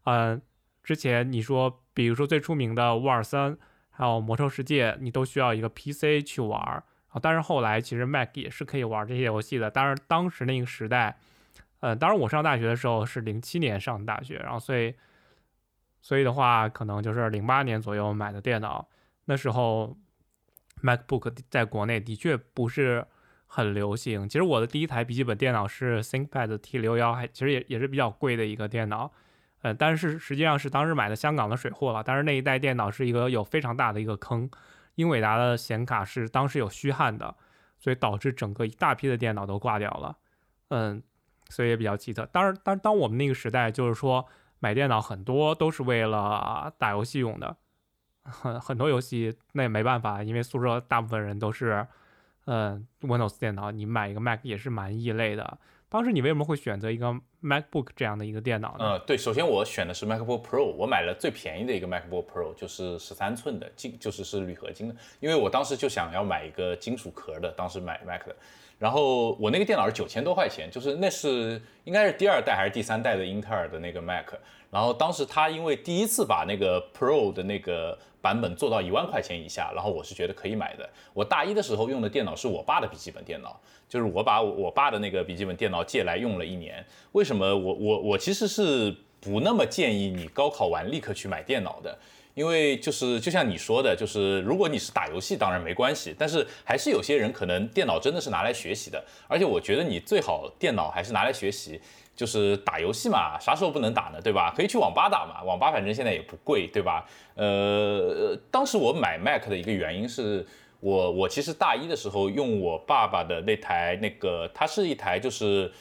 嗯，之前你说，比如说最出名的《沃尔三》还有《魔兽世界》，你都需要一个 PC 去玩儿啊。但是后来其实 Mac 也是可以玩这些游戏的，当然当时那个时代。呃，当然，我上大学的时候是零七年上的大学，然后所以，所以的话，可能就是零八年左右买的电脑。那时候，MacBook 在国内的确不是很流行。其实我的第一台笔记本电脑是 ThinkPad T 六幺，还其实也也是比较贵的一个电脑。呃，但是实际上是当时买的香港的水货了。但是那一代电脑是一个有非常大的一个坑，英伟达的显卡是当时有虚焊的，所以导致整个一大批的电脑都挂掉了。嗯。所以也比较奇特。当然，当当我们那个时代，就是说买电脑很多都是为了打游戏用的，很很多游戏那也没办法，因为宿舍大部分人都是，嗯，Windows 电脑，你买一个 Mac 也是蛮异类的。当时你为什么会选择一个 MacBook 这样的一个电脑呢？
呃，对，首先我选的是 MacBook Pro，我买了最便宜的一个 MacBook Pro，就是十三寸的金，就是是铝合金的，因为我当时就想要买一个金属壳的，当时买 Mac 的。然后我那个电脑是九千多块钱，就是那是应该是第二代还是第三代的英特尔的那个 Mac。然后当时他因为第一次把那个 Pro 的那个版本做到一万块钱以下，然后我是觉得可以买的。我大一的时候用的电脑是我爸的笔记本电脑，就是我把我爸的那个笔记本电脑借来用了一年。为什么我我我其实是不那么建议你高考完立刻去买电脑的？因为就是就像你说的，就是如果你是打游戏，当然没关系。但是还是有些人可能电脑真的是拿来学习的。而且我觉得你最好电脑还是拿来学习，就是打游戏嘛，啥时候不能打呢？对吧？可以去网吧打嘛，网吧反正现在也不贵，对吧？呃，当时我买 Mac 的一个原因是我我其实大一的时候用我爸爸的那台那个，它是一台就是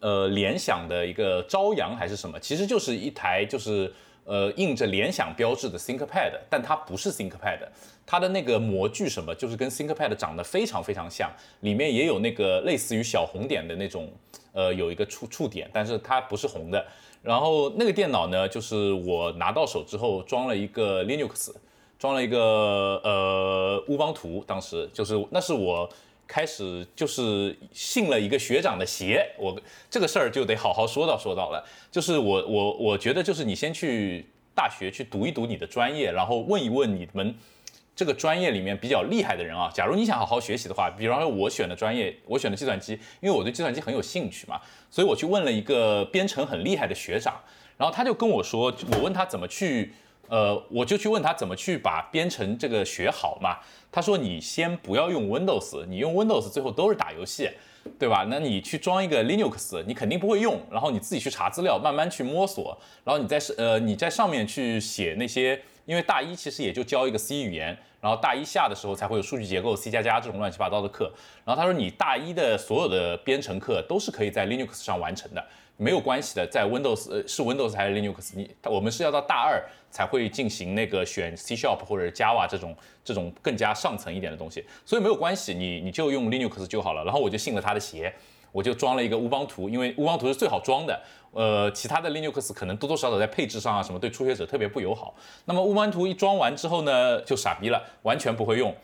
呃联想的一个朝阳还是什么，其实就是一台就是。呃，印着联想标志的 ThinkPad，但它不是 ThinkPad，它的那个模具什么，就是跟 ThinkPad 长得非常非常像，里面也有那个类似于小红点的那种，呃，有一个触触点，但是它不是红的。然后那个电脑呢，就是我拿到手之后装了一个 Linux，装了一个呃乌邦图，当时就是那是我。开始就是信了一个学长的邪，我这个事儿就得好好说道说道了。就是我我我觉得就是你先去大学去读一读你的专业，然后问一问你们这个专业里面比较厉害的人啊。假如你想好好学习的话，比方说我选的专业，我选的计算机，因为我对计算机很有兴趣嘛，所以我去问了一个编程很厉害的学长，然后他就跟我说，我问他怎么去。呃，我就去问他怎么去把编程这个学好嘛。他说你先不要用 Windows，你用 Windows 最后都是打游戏，对吧？那你去装一个 Linux，你肯定不会用，然后你自己去查资料，慢慢去摸索，然后你在呃你在上面去写那些，因为大一其实也就教一个 C 语言，然后大一下的时候才会有数据结构、C 加加这种乱七八糟的课。然后他说你大一的所有的编程课都是可以在 Linux 上完成的。没有关系的，在 Windows 呃是 Windows 还是 Linux，你我们是要到大二才会进行那个选 C Sharp 或者 Java 这种这种更加上层一点的东西，所以没有关系，你你就用 Linux 就好了。然后我就信了他的邪，我就装了一个乌邦图，因为乌邦图是最好装的。呃，其他的 Linux 可能多多少少在配置上啊什么对初学者特别不友好。那么乌邦图一装完之后呢，就傻逼了，完全不会用，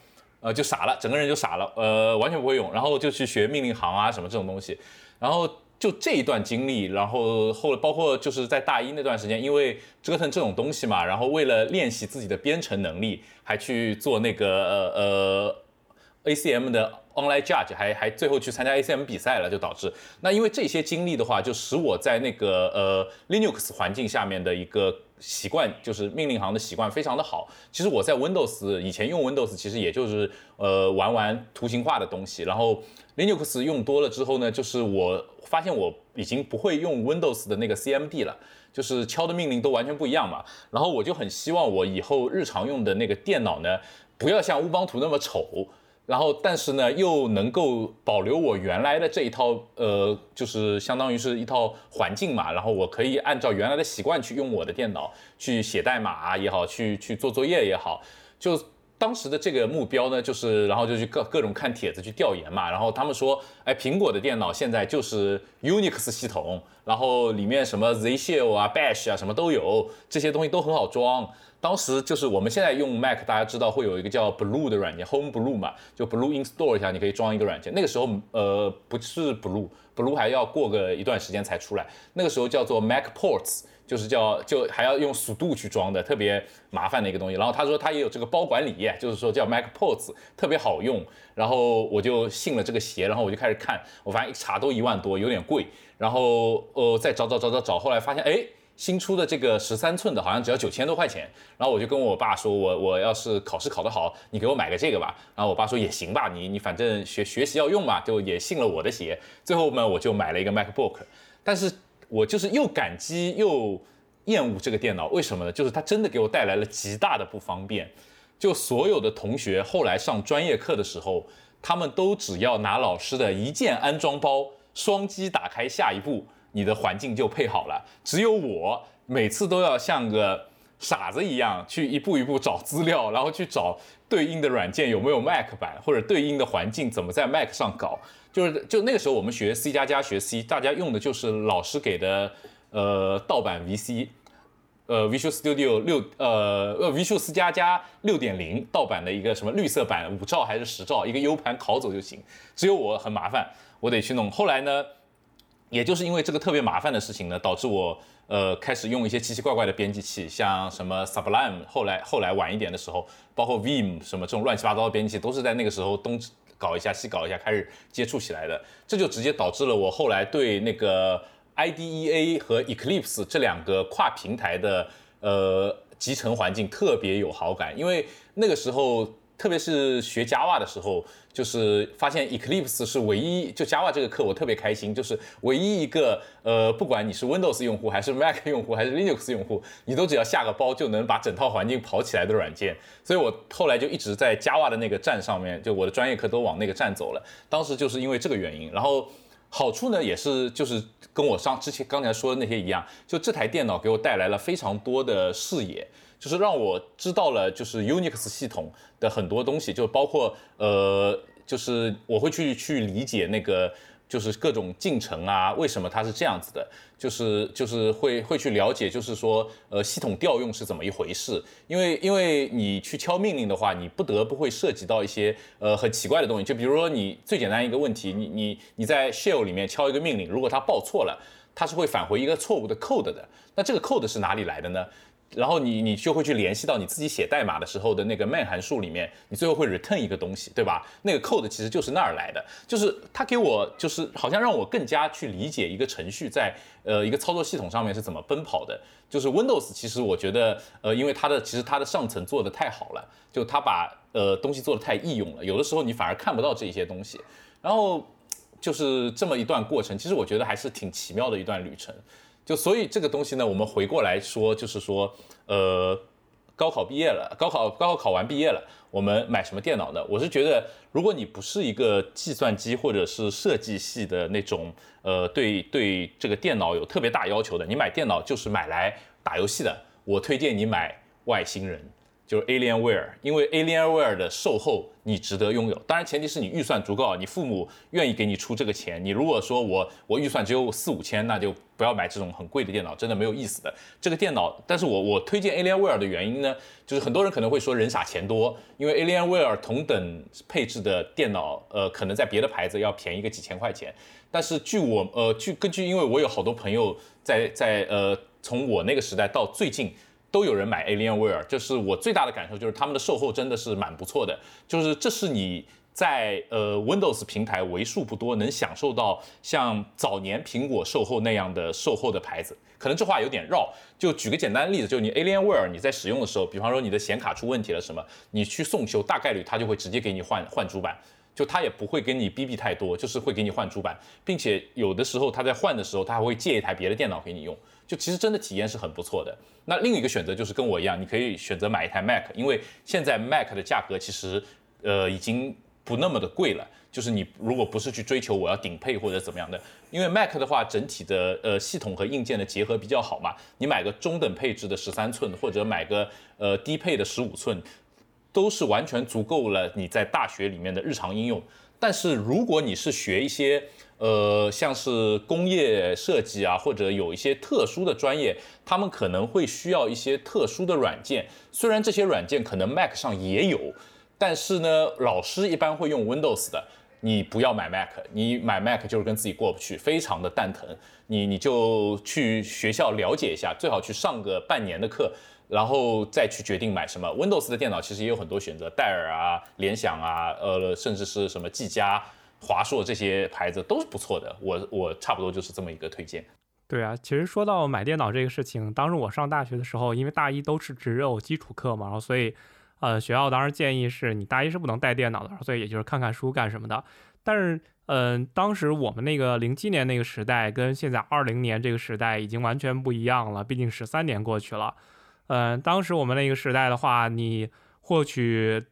呃就傻了，整个人就傻了，呃完全不会用，然后就去学命令行啊什么这种东西，然后。就这一段经历，然后后包括就是在大一那段时间，因为折腾这种东西嘛，然后为了练习自己的编程能力，还去做那个呃呃 ACM 的 online judge，还还最后去参加 ACM 比赛了，就导致那因为这些经历的话，就使我在那个呃 Linux 环境下面的一个习惯，就是命令行的习惯非常的好。其实我在 Windows 以前用 Windows，其实也就是呃玩玩图形化的东西，然后 Linux 用多了之后呢，就是我发现我已经不会用 Windows 的那个 CMD 了，就是敲的命令都完全不一样嘛。然后我就很希望我以后日常用的那个电脑呢，不要像乌邦图那么丑。然后，但是呢，又能够保留我原来的这一套，呃，就是相当于是一套环境嘛。然后我可以按照原来的习惯去用我的电脑去写代码也好，去去做作业也好。就当时的这个目标呢，就是然后就去各各种看帖子去调研嘛。然后他们说，哎，苹果的电脑现在就是 Unix 系统，然后里面什么 Z Shell 啊、Bash 啊什么都有，这些东西都很好装。当时就是我们现在用 Mac，大家知道会有一个叫 Blue 的软件，Home Blue 嘛，就 Blue install 一下，你可以装一个软件。那个时候呃不是 Blue，Blue 还要过个一段时间才出来。那个时候叫做 Mac Ports，就是叫就还要用 sudo 去装的，特别麻烦的一个东西。然后他说他也有这个包管理，就是说叫 Mac Ports，特别好用。然后我就信了这个邪，然后我就开始看，我发现一查都一万多，有点贵。然后呃再找找找找找，后来发现哎。新出的这个十三寸的，好像只要九千多块钱。然后我就跟我爸说，我我要是考试考得好，你给我买个这个吧。然后我爸说也行吧，你你反正学学习要用嘛，就也信了我的邪。最后呢，我就买了一个 MacBook。但是我就是又感激又厌恶这个电脑，为什么呢？就是它真的给我带来了极大的不方便。就所有的同学后来上专业课的时候，他们都只要拿老师的一键安装包，双击打开下一步。你的环境就配好了，只有我每次都要像个傻子一样去一步一步找资料，然后去找对应的软件有没有 Mac 版，或者对应的环境怎么在 Mac 上搞。就是就那个时候我们学 C 加加学 C，大家用的就是老师给的呃盗版 VC，呃 Visual Studio 六呃呃 Visual C 加加六点零盗版的一个什么绿色版五兆还是十兆，一个 U 盘拷走就行。只有我很麻烦，我得去弄。后来呢？也就是因为这个特别麻烦的事情呢，导致我呃开始用一些奇奇怪怪的编辑器，像什么 Sublime，后来后来晚一点的时候，包括 Vim 什么这种乱七八糟的编辑器，都是在那个时候东搞一下西搞一下开始接触起来的。这就直接导致了我后来对那个 IDEA 和 Eclipse 这两个跨平台的呃集成环境特别有好感，因为那个时候。特别是学 Java 的时候，就是发现 Eclipse 是唯一，就 Java 这个课我特别开心，就是唯一一个，呃，不管你是 Windows 用户还是 Mac 用户还是 Linux 用户，你都只要下个包就能把整套环境跑起来的软件。所以我后来就一直在 Java 的那个站上面，就我的专业课都往那个站走了。当时就是因为这个原因，然后好处呢也是就是跟我上之前刚才说的那些一样，就这台电脑给我带来了非常多的视野。就是让我知道了，就是 Unix 系统的很多东西，就包括呃，就是我会去去理解那个，就是各种进程啊，为什么它是这样子的，就是就是会会去了解，就是说呃，系统调用是怎么一回事。因为因为你去敲命令的话，你不得不会涉及到一些呃很奇怪的东西，就比如说你最简单一个问题，你你你在 shell 里面敲一个命令，如果它报错了，它是会返回一个错误的 code 的。那这个 code 是哪里来的呢？然后你你就会去联系到你自己写代码的时候的那个 main 函数里面，你最后会 return 一个东西，对吧？那个 code 其实就是那儿来的，就是它给我就是好像让我更加去理解一个程序在呃一个操作系统上面是怎么奔跑的。就是 Windows 其实我觉得呃因为它的其实它的上层做的太好了，就它把呃东西做的太易用了，有的时候你反而看不到这些东西。然后就是这么一段过程，其实我觉得还是挺奇妙的一段旅程。就所以这个东西呢，我们回过来说，就是说，呃，高考毕业了，高考高考考完毕业了，我们买什么电脑呢？我是觉得，如果你不是一个计算机或者是设计系的那种，呃，对对这个电脑有特别大要求的，你买电脑就是买来打游戏的，我推荐你买外星人。就是 Alienware，因为 Alienware 的售后你值得拥有，当然前提是你预算足够，你父母愿意给你出这个钱。你如果说我我预算只有四五千，那就不要买这种很贵的电脑，真的没有意思的。这个电脑，但是我我推荐 Alienware 的原因呢，就是很多人可能会说人傻钱多，因为 Alienware 同等配置的电脑，呃，可能在别的牌子要便宜个几千块钱。但是据我呃据根据，因为我有好多朋友在在呃从我那个时代到最近。都有人买 Alienware，就是我最大的感受就是他们的售后真的是蛮不错的，就是这是你在呃 Windows 平台为数不多能享受到像早年苹果售后那样的售后的牌子。可能这话有点绕，就举个简单的例子，就是你 Alienware 你在使用的时候，比方说你的显卡出问题了什么，你去送修，大概率它就会直接给你换换主板，就它也不会跟你逼逼太多，就是会给你换主板，并且有的时候它在换的时候，它还会借一台别的电脑给你用，就其实真的体验是很不错的。那另一个选择就是跟我一样，你可以选择买一台 Mac，因为现在 Mac 的价格其实呃已经不那么的贵了。就是你如果不是去追求我要顶配或者怎么样的，因为 Mac 的话整体的呃系统和硬件的结合比较好嘛，你买个中等配置的十三寸或者买个呃低配的十五寸，都是完全足够了你在大学里面的日常应用。但是如果你是学一些呃像是工业设计啊或者有一些特殊的专业，他们可能会需要一些特殊的软件，虽然这些软件可能 Mac 上也有，但是呢老师一般会用 Windows 的。你不要买 Mac，你买 Mac 就是跟自己过不去，非常的蛋疼。你你就去学校了解一下，最好去上个半年的课，然后再去决定买什么。Windows 的电脑其实也有很多选择，戴尔啊、联想啊，呃，甚至是什么技嘉、华硕这些牌子都是不错的。我我差不多就是这么一个推荐。
对啊，其实说到买电脑这个事情，当时我上大学的时候，因为大一都是只有基础课嘛，然后所以。呃，学校当时建议是你大一是不能带电脑的，所以也就是看看书干什么的。但是，嗯，当时我们那个零七年那个时代跟现在二零年这个时代已经完全不一样了，毕竟十三年过去了。嗯，当时我们那个时代的话，你获取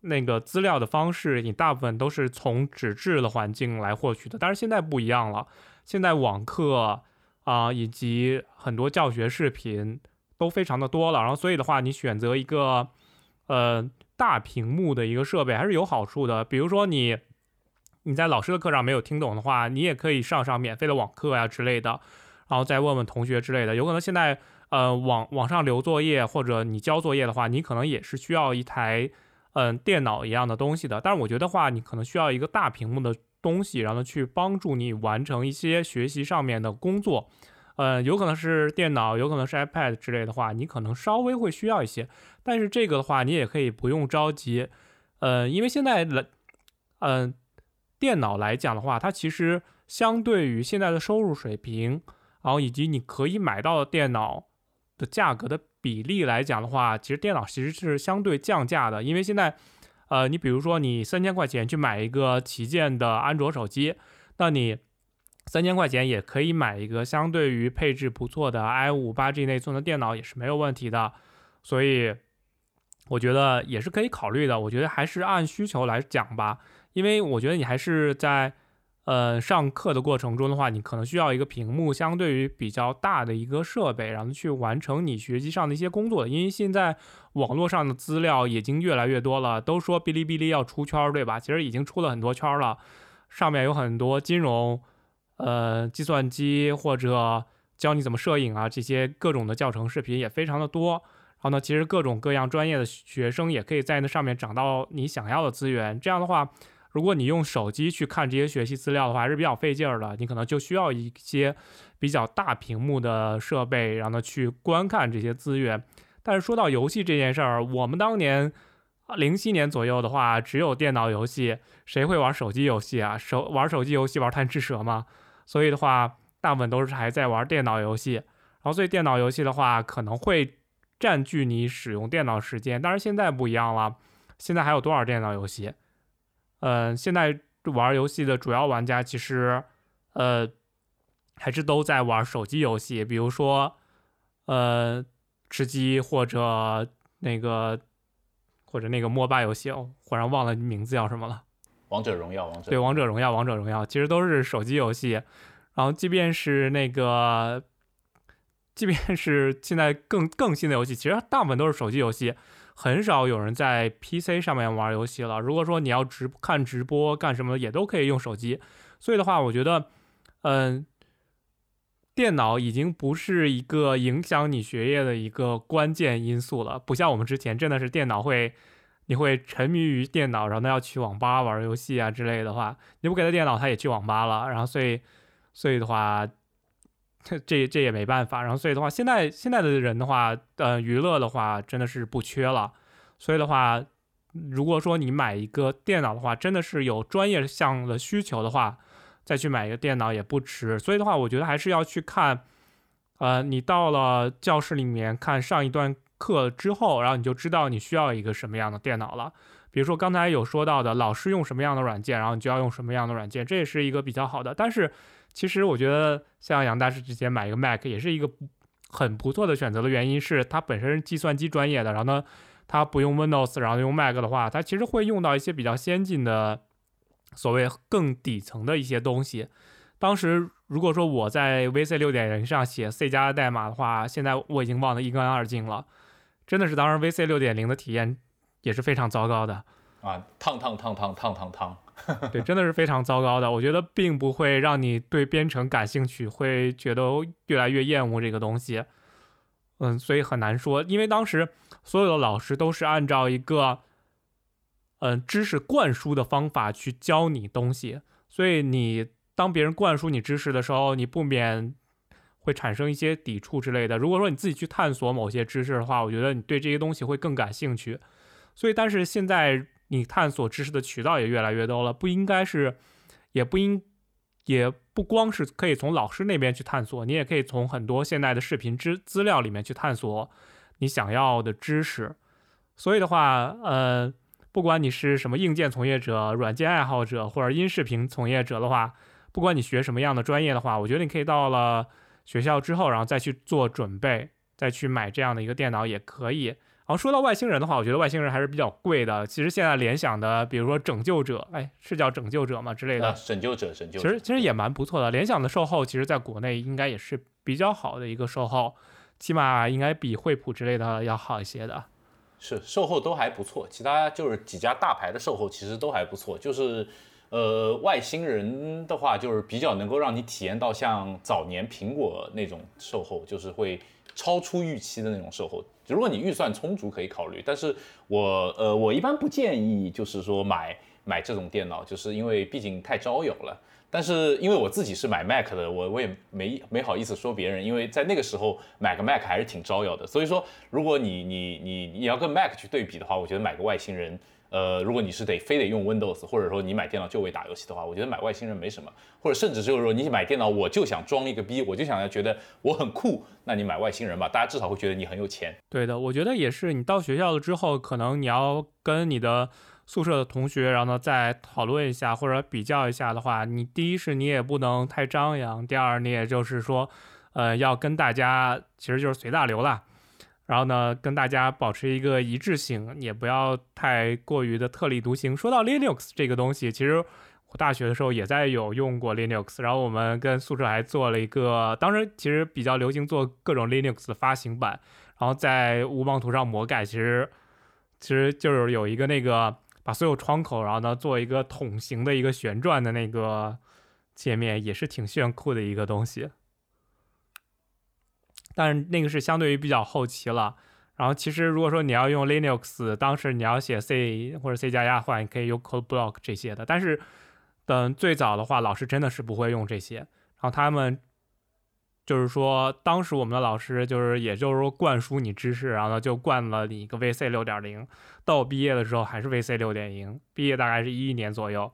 那个资料的方式，你大部分都是从纸质的环境来获取的。但是现在不一样了，现在网课啊，以及很多教学视频都非常的多了。然后，所以的话，你选择一个。呃，大屏幕的一个设备还是有好处的。比如说你你在老师的课上没有听懂的话，你也可以上上免费的网课呀之类的，然后再问问同学之类的。有可能现在呃网网上留作业或者你交作业的话，你可能也是需要一台嗯电脑一样的东西的。但是我觉得话，你可能需要一个大屏幕的东西，然后去帮助你完成一些学习上面的工作。嗯，有可能是电脑，有可能是 iPad 之类的话，你可能稍微会需要一些。但是这个的话，你也可以不用着急。呃，因为现在来，嗯，电脑来讲的话，它其实相对于现在的收入水平，然后以及你可以买到的电脑的价格的比例来讲的话，其实电脑其实是相对降价的。因为现在，呃，你比如说你三千块钱去买一个旗舰的安卓手机，那你。三千块钱也可以买一个相对于配置不错的 i 五八 G 内存的电脑，也是没有问题的。所以我觉得也是可以考虑的。我觉得还是按需求来讲吧，因为我觉得你还是在呃上课的过程中的话，你可能需要一个屏幕相对于比较大的一个设备，然后去完成你学习上的一些工作。因为现在网络上的资料已经越来越多了，都说哔哩哔哩要出圈，对吧？其实已经出了很多圈了，上面有很多金融。呃，计算机或者教你怎么摄影啊，这些各种的教程视频也非常的多。然后呢，其实各种各样专业的学生也可以在那上面找到你想要的资源。这样的话，如果你用手机去看这些学习资料的话，还是比较费劲儿的。你可能就需要一些比较大屏幕的设备，然后去观看这些资源。但是说到游戏这件事儿，我们当年零七年左右的话，只有电脑游戏，谁会玩手机游戏啊？手玩手机游戏玩贪吃蛇吗？所以的话，大部分都是还在玩电脑游戏，然后所以电脑游戏的话可能会占据你使用电脑时间。但是现在不一样了，现在还有多少电脑游戏？嗯，现在玩游戏的主要玩家其实，呃，还是都在玩手机游戏，比如说，呃，吃鸡或者那个或者那个摸霸游戏，忽然忘了名字叫什么了。
王者荣耀，王者
对王者荣耀，王者荣耀其实都是手机游戏。然后，即便是那个，即便是现在更更新的游戏，其实大部分都是手机游戏，很少有人在 PC 上面玩游戏了。如果说你要直看直播干什么，也都可以用手机。所以的话，我觉得，嗯，电脑已经不是一个影响你学业的一个关键因素了。不像我们之前，真的是电脑会。你会沉迷于电脑，然后呢要去网吧玩游戏啊之类的话，你不给他电脑，他也去网吧了。然后所以，所以的话，这这也没办法。然后所以的话，现在现在的人的话，呃，娱乐的话真的是不缺了。所以的话，如果说你买一个电脑的话，真的是有专业项的需求的话，再去买一个电脑也不迟。所以的话，我觉得还是要去看，呃，你到了教室里面看上一段课之后，然后你就知道你需要一个什么样的电脑了。比如说刚才有说到的，老师用什么样的软件，然后你就要用什么样的软件，这也是一个比较好的。但是其实我觉得，像杨大师之前买一个 Mac 也是一个很不错的选择的原因是，它本身是计算机专业的，然后呢。它不用 Windows，然后用 Mac 的话，它其实会用到一些比较先进的，所谓更底层的一些东西。当时如果说我在 VC 六点零上写 C 加的代码的话，现在我已经忘得一干二净了。真的是当时 VC 六点零的体验也是非常糟糕的
啊，烫烫烫烫烫烫烫，
对，真的是非常糟糕的。我觉得并不会让你对编程感兴趣，会觉得越来越厌恶这个东西。嗯，所以很难说，因为当时。所有的老师都是按照一个，嗯，知识灌输的方法去教你东西，所以你当别人灌输你知识的时候，你不免会产生一些抵触之类的。如果说你自己去探索某些知识的话，我觉得你对这些东西会更感兴趣。所以，但是现在你探索知识的渠道也越来越多了，不应该是，也不应，也不光是可以从老师那边去探索，你也可以从很多现代的视频资资料里面去探索。你想要的知识，所以的话，呃，不管你是什么硬件从业者、软件爱好者或者音视频从业者的话，不管你学什么样的专业的话，我觉得你可以到了学校之后，然后再去做准备，再去买这样的一个电脑也可以。然后说到外星人的话，我觉得外星人还是比较贵的。其实现在联想的，比如说拯救者，哎，是叫拯救者吗之类的？
拯救者，拯救者。
其实其实也蛮不错的。联想的售后，其实在国内应该也是比较好的一个售后。起码应该比惠普之类的要好一些的，
是售后都还不错。其他就是几家大牌的售后其实都还不错。就是，呃，外星人的话就是比较能够让你体验到像早年苹果那种售后，就是会超出预期的那种售后。如果你预算充足可以考虑，但是我呃我一般不建议就是说买买这种电脑，就是因为毕竟太招摇了。但是因为我自己是买 Mac 的，我我也没没好意思说别人，因为在那个时候买个 Mac 还是挺招摇的。所以说，如果你你你你要跟 Mac 去对比的话，我觉得买个外星人，呃，如果你是得非得用 Windows，或者说你买电脑就为打游戏的话，我觉得买外星人没什么。或者甚至就是说你买电脑我就想装一个逼，我就想要觉得我很酷，那你买外星人吧，大家至少会觉得你很有钱。
对的，我觉得也是。你到学校了之后，可能你要跟你的。宿舍的同学，然后呢再讨论一下或者比较一下的话，你第一是你也不能太张扬，第二你也就是说，呃，要跟大家其实就是随大流了，然后呢跟大家保持一个一致性，也不要太过于的特立独行。说到 Linux 这个东西，其实我大学的时候也在有用过 Linux，然后我们跟宿舍还做了一个，当时其实比较流行做各种 Linux 的发行版，然后在无芒图上魔改，其实其实就是有一个那个。把所有窗口，然后呢做一个筒形的一个旋转的那个界面，也是挺炫酷的一个东西。但是那个是相对于比较后期了。然后其实如果说你要用 Linux，当时你要写 C 或者 C 加加的话，你可以用 Code Block 这些的。但是等最早的话，老师真的是不会用这些。然后他们。就是说，当时我们的老师就是，也就是说灌输你知识，然后呢就灌了你一个 VC 六点零。到我毕业的时候还是 VC 六点零，毕业大概是一一年左右，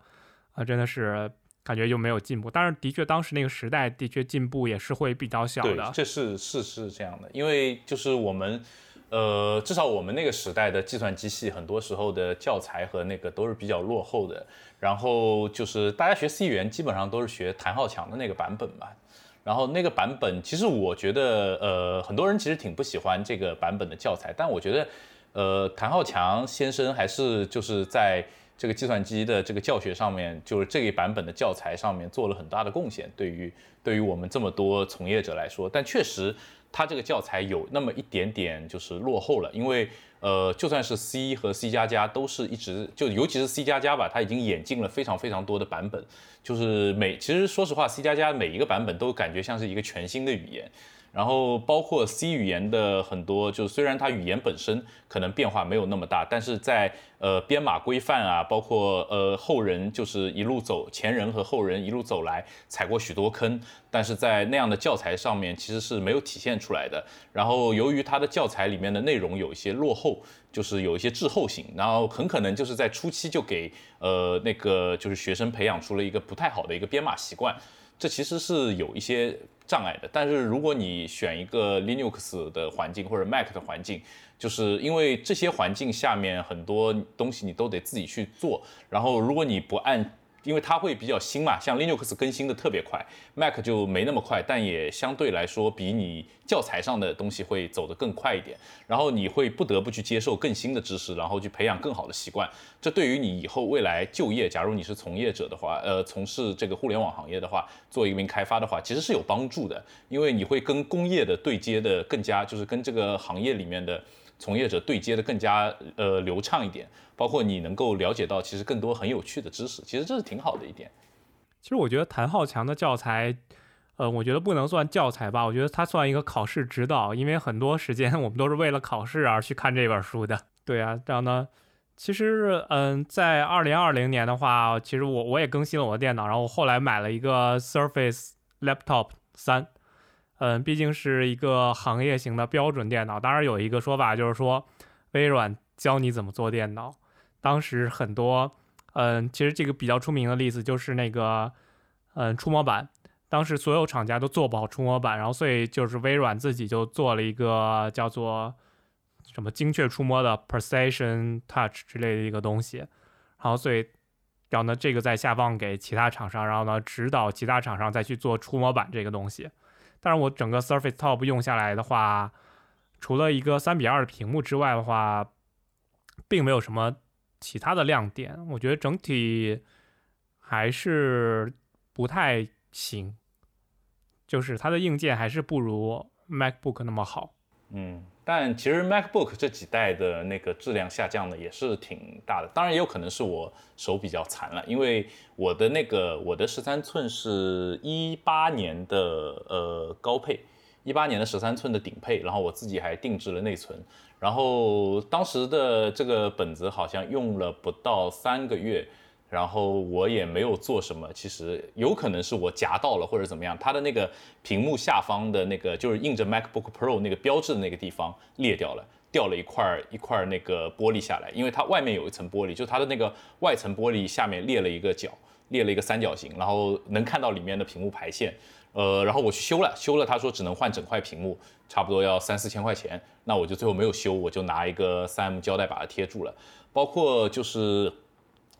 啊，真的是感觉就没有进步。但是的确，当时那个时代的确进步也是会比较小的。
这是是是这样的，因为就是我们，呃，至少我们那个时代的计算机系，很多时候的教材和那个都是比较落后的。然后就是大家学 C 语言，基本上都是学谭浩强的那个版本吧。然后那个版本，其实我觉得，呃，很多人其实挺不喜欢这个版本的教材，但我觉得，呃，谭浩强先生还是就是在这个计算机的这个教学上面，就是这一版本的教材上面做了很大的贡献，对于对于我们这么多从业者来说，但确实他这个教材有那么一点点就是落后了，因为。呃，就算是 C 和 C 加加都是一直就，尤其是 C 加加吧，它已经演进了非常非常多的版本。就是每其实说实话，C 加加每一个版本都感觉像是一个全新的语言。然后包括 C 语言的很多，就虽然它语言本身可能变化没有那么大，但是在呃编码规范啊，包括呃后人就是一路走，前人和后人一路走来踩过许多坑，但是在那样的教材上面其实是没有体现出来的。然后由于它的教材里面的内容有一些落后，就是有一些滞后性，然后很可能就是在初期就给呃那个就是学生培养出了一个不太好的一个编码习惯。这其实是有一些障碍的，但是如果你选一个 Linux 的环境或者 Mac 的环境，就是因为这些环境下面很多东西你都得自己去做，然后如果你不按因为它会比较新嘛，像 Linux 更新的特别快，Mac 就没那么快，但也相对来说比你教材上的东西会走得更快一点。然后你会不得不去接受更新的知识，然后去培养更好的习惯。这对于你以后未来就业，假如你是从业者的话，呃，从事这个互联网行业的话，做一名开发的话，其实是有帮助的，因为你会跟工业的对接的更加，就是跟这个行业里面的。从业者对接的更加呃流畅一点，包括你能够了解到其实更多很有趣的知识，其实这是挺好的一点。
其实我觉得谭浩强的教材，呃，我觉得不能算教材吧，我觉得它算一个考试指导，因为很多时间我们都是为了考试而去看这本书的。对啊，这样呢，其实嗯，在二零二零年的话，其实我我也更新了我的电脑，然后我后来买了一个 Surface Laptop 三。嗯，毕竟是一个行业型的标准电脑。当然有一个说法就是说，微软教你怎么做电脑。当时很多，嗯，其实这个比较出名的例子就是那个，嗯，触摸板。当时所有厂家都做不好触摸板，然后所以就是微软自己就做了一个叫做什么精确触摸的 Precision Touch 之类的一个东西。然后所以，然后呢，这个再下放给其他厂商，然后呢，指导其他厂商再去做触摸板这个东西。但是我整个 Surface Top 用下来的话，除了一个三比二的屏幕之外的话，并没有什么其他的亮点。我觉得整体还是不太行，就是它的硬件还是不如 MacBook 那么好。
嗯。但其实 MacBook 这几代的那个质量下降的也是挺大的，当然也有可能是我手比较残了，因为我的那个我的十三寸是一八年的呃高配，一八年的十三寸的顶配，然后我自己还定制了内存，然后当时的这个本子好像用了不到三个月。然后我也没有做什么，其实有可能是我夹到了或者怎么样，它的那个屏幕下方的那个就是印着 MacBook Pro 那个标志的那个地方裂掉了，掉了一块一块那个玻璃下来，因为它外面有一层玻璃，就它的那个外层玻璃下面裂了一个角，列了一个三角形，然后能看到里面的屏幕排线，呃，然后我去修了，修了他说只能换整块屏幕，差不多要三四千块钱，那我就最后没有修，我就拿一个 3M 胶带把它贴住了，包括就是。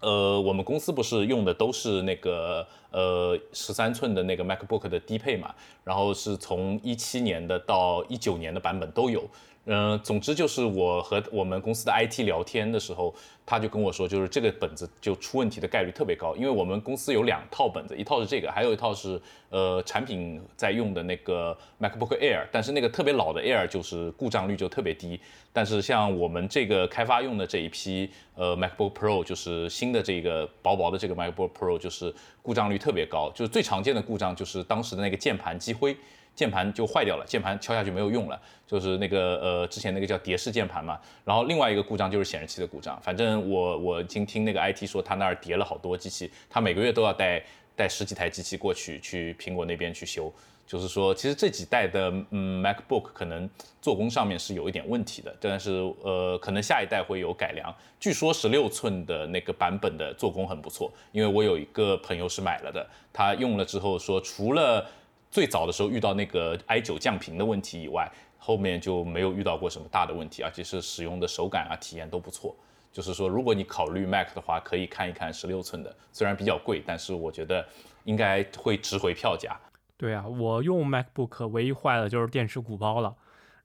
呃，我们公司不是用的都是那个呃十三寸的那个 MacBook 的低配嘛，然后是从一七年的到一九年的版本都有。嗯，总之就是我和我们公司的 IT 聊天的时候，他就跟我说，就是这个本子就出问题的概率特别高，因为我们公司有两套本子，一套是这个，还有一套是呃产品在用的那个 MacBook Air，但是那个特别老的 Air 就是故障率就特别低，但是像我们这个开发用的这一批呃 MacBook Pro，就是新的这个薄薄的这个 MacBook Pro，就是故障率特别高，就是最常见的故障就是当时的那个键盘积灰。键盘就坏掉了，键盘敲下去没有用了，就是那个呃之前那个叫蝶式键盘嘛。然后另外一个故障就是显示器的故障。反正我我经听那个 IT 说他那儿叠了好多机器，他每个月都要带带十几台机器过去去苹果那边去修。就是说，其实这几代的嗯 MacBook 可能做工上面是有一点问题的，但是呃可能下一代会有改良。据说十六寸的那个版本的做工很不错，因为我有一个朋友是买了的，他用了之后说除了最早的时候遇到那个 i9 降频的问题以外，后面就没有遇到过什么大的问题，而且是使用的手感啊体验都不错。就是说，如果你考虑 Mac 的话，可以看一看十六寸的，虽然比较贵，但是我觉得应该会值回票价。
对啊，我用 MacBook 唯一坏的就是电池鼓包了。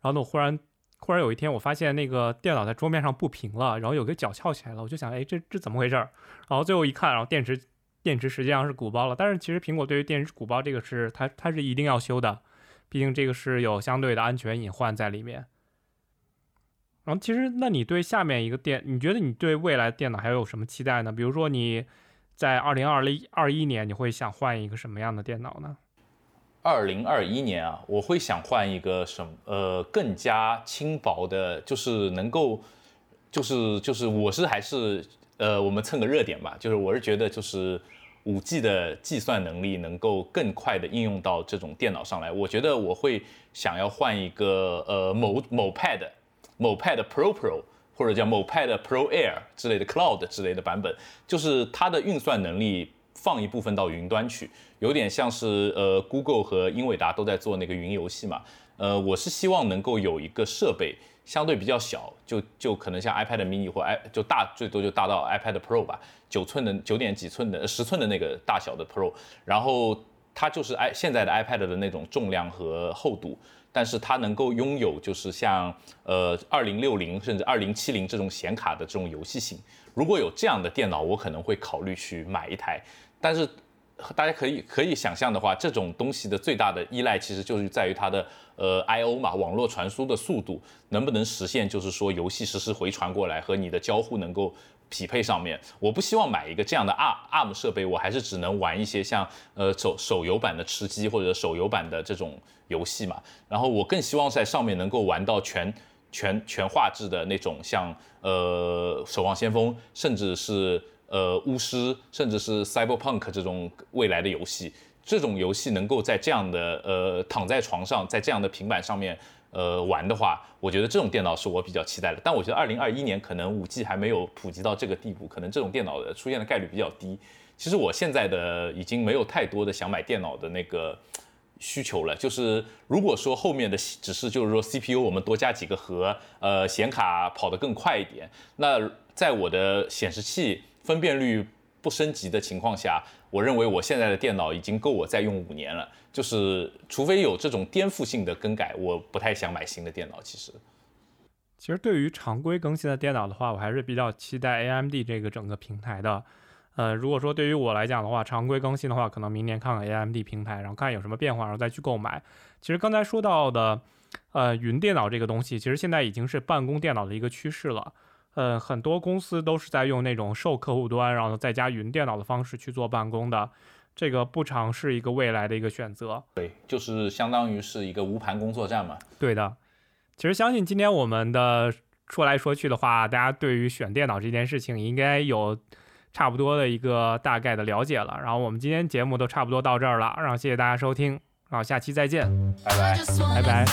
然后呢，我忽然忽然有一天，我发现那个电脑在桌面上不平了，然后有个角翘起来了，我就想，哎，这这怎么回事？然后最后一看，然后电池。电池实际上是鼓包了，但是其实苹果对于电池鼓包这个是它它是一定要修的，毕竟这个是有相对的安全隐患在里面。然后其实那你对下面一个电，你觉得你对未来电脑还有什么期待呢？比如说你在二零二零二一年你会想换一个什么样的电脑呢？
二零二一年啊，我会想换一个什么？呃，更加轻薄的，就是能够，就是就是我是还是呃，我们蹭个热点吧。就是我是觉得，就是五 G 的计算能力能够更快的应用到这种电脑上来。我觉得我会想要换一个呃某某 Pad，某 Pad Pro Pro，或者叫某 Pad Pro Air 之类的 Cloud 之类的版本，就是它的运算能力。放一部分到云端去，有点像是呃，Google 和英伟达都在做那个云游戏嘛。呃，我是希望能够有一个设备相对比较小，就就可能像 iPad mini 或 i 就大最多就大到 iPad Pro 吧，九寸的九点几寸的十寸的那个大小的 Pro，然后它就是 i 现在的 iPad 的那种重量和厚度，但是它能够拥有就是像呃二零六零甚至二零七零这种显卡的这种游戏性。如果有这样的电脑，我可能会考虑去买一台。但是，大家可以可以想象的话，这种东西的最大的依赖其实就是在于它的呃 I/O 嘛，网络传输的速度能不能实现，就是说游戏实时回传过来和你的交互能够匹配上面。我不希望买一个这样的 ARM 设备，我还是只能玩一些像呃手手游版的吃鸡或者手游版的这种游戏嘛。然后我更希望在上面能够玩到全全全画质的那种，像呃守望先锋，甚至是。呃，巫师甚至是 Cyberpunk 这种未来的游戏，这种游戏能够在这样的呃躺在床上，在这样的平板上面呃玩的话，我觉得这种电脑是我比较期待的。但我觉得二零二一年可能五 G 还没有普及到这个地步，可能这种电脑的出现的概率比较低。其实我现在的已经没有太多的想买电脑的那个需求了。就是如果说后面的只是就是说 CPU 我们多加几个核，呃显卡跑得更快一点，那在我的显示器。分辨率不升级的情况下，我认为我现在的电脑已经够我再用五年了。就是除非有这种颠覆性的更改，我不太想买新的电脑。其实，
其实对于常规更新的电脑的话，我还是比较期待 AMD 这个整个平台的。呃，如果说对于我来讲的话，常规更新的话，可能明年看看 AMD 平台，然后看有什么变化，然后再去购买。其实刚才说到的，呃，云电脑这个东西，其实现在已经是办公电脑的一个趋势了。呃，很多公司都是在用那种售客户端，然后再加云电脑的方式去做办公的，这个不尝是一个未来的一个选择。
对，就是相当于是一个无盘工作站嘛。
对的，其实相信今天我们的说来说去的话，大家对于选电脑这件事情应该有差不多的一个大概的了解了。然后我们今天节目都差不多到这儿了，然后谢谢大家收听，然后下期再见，
拜拜，
拜拜。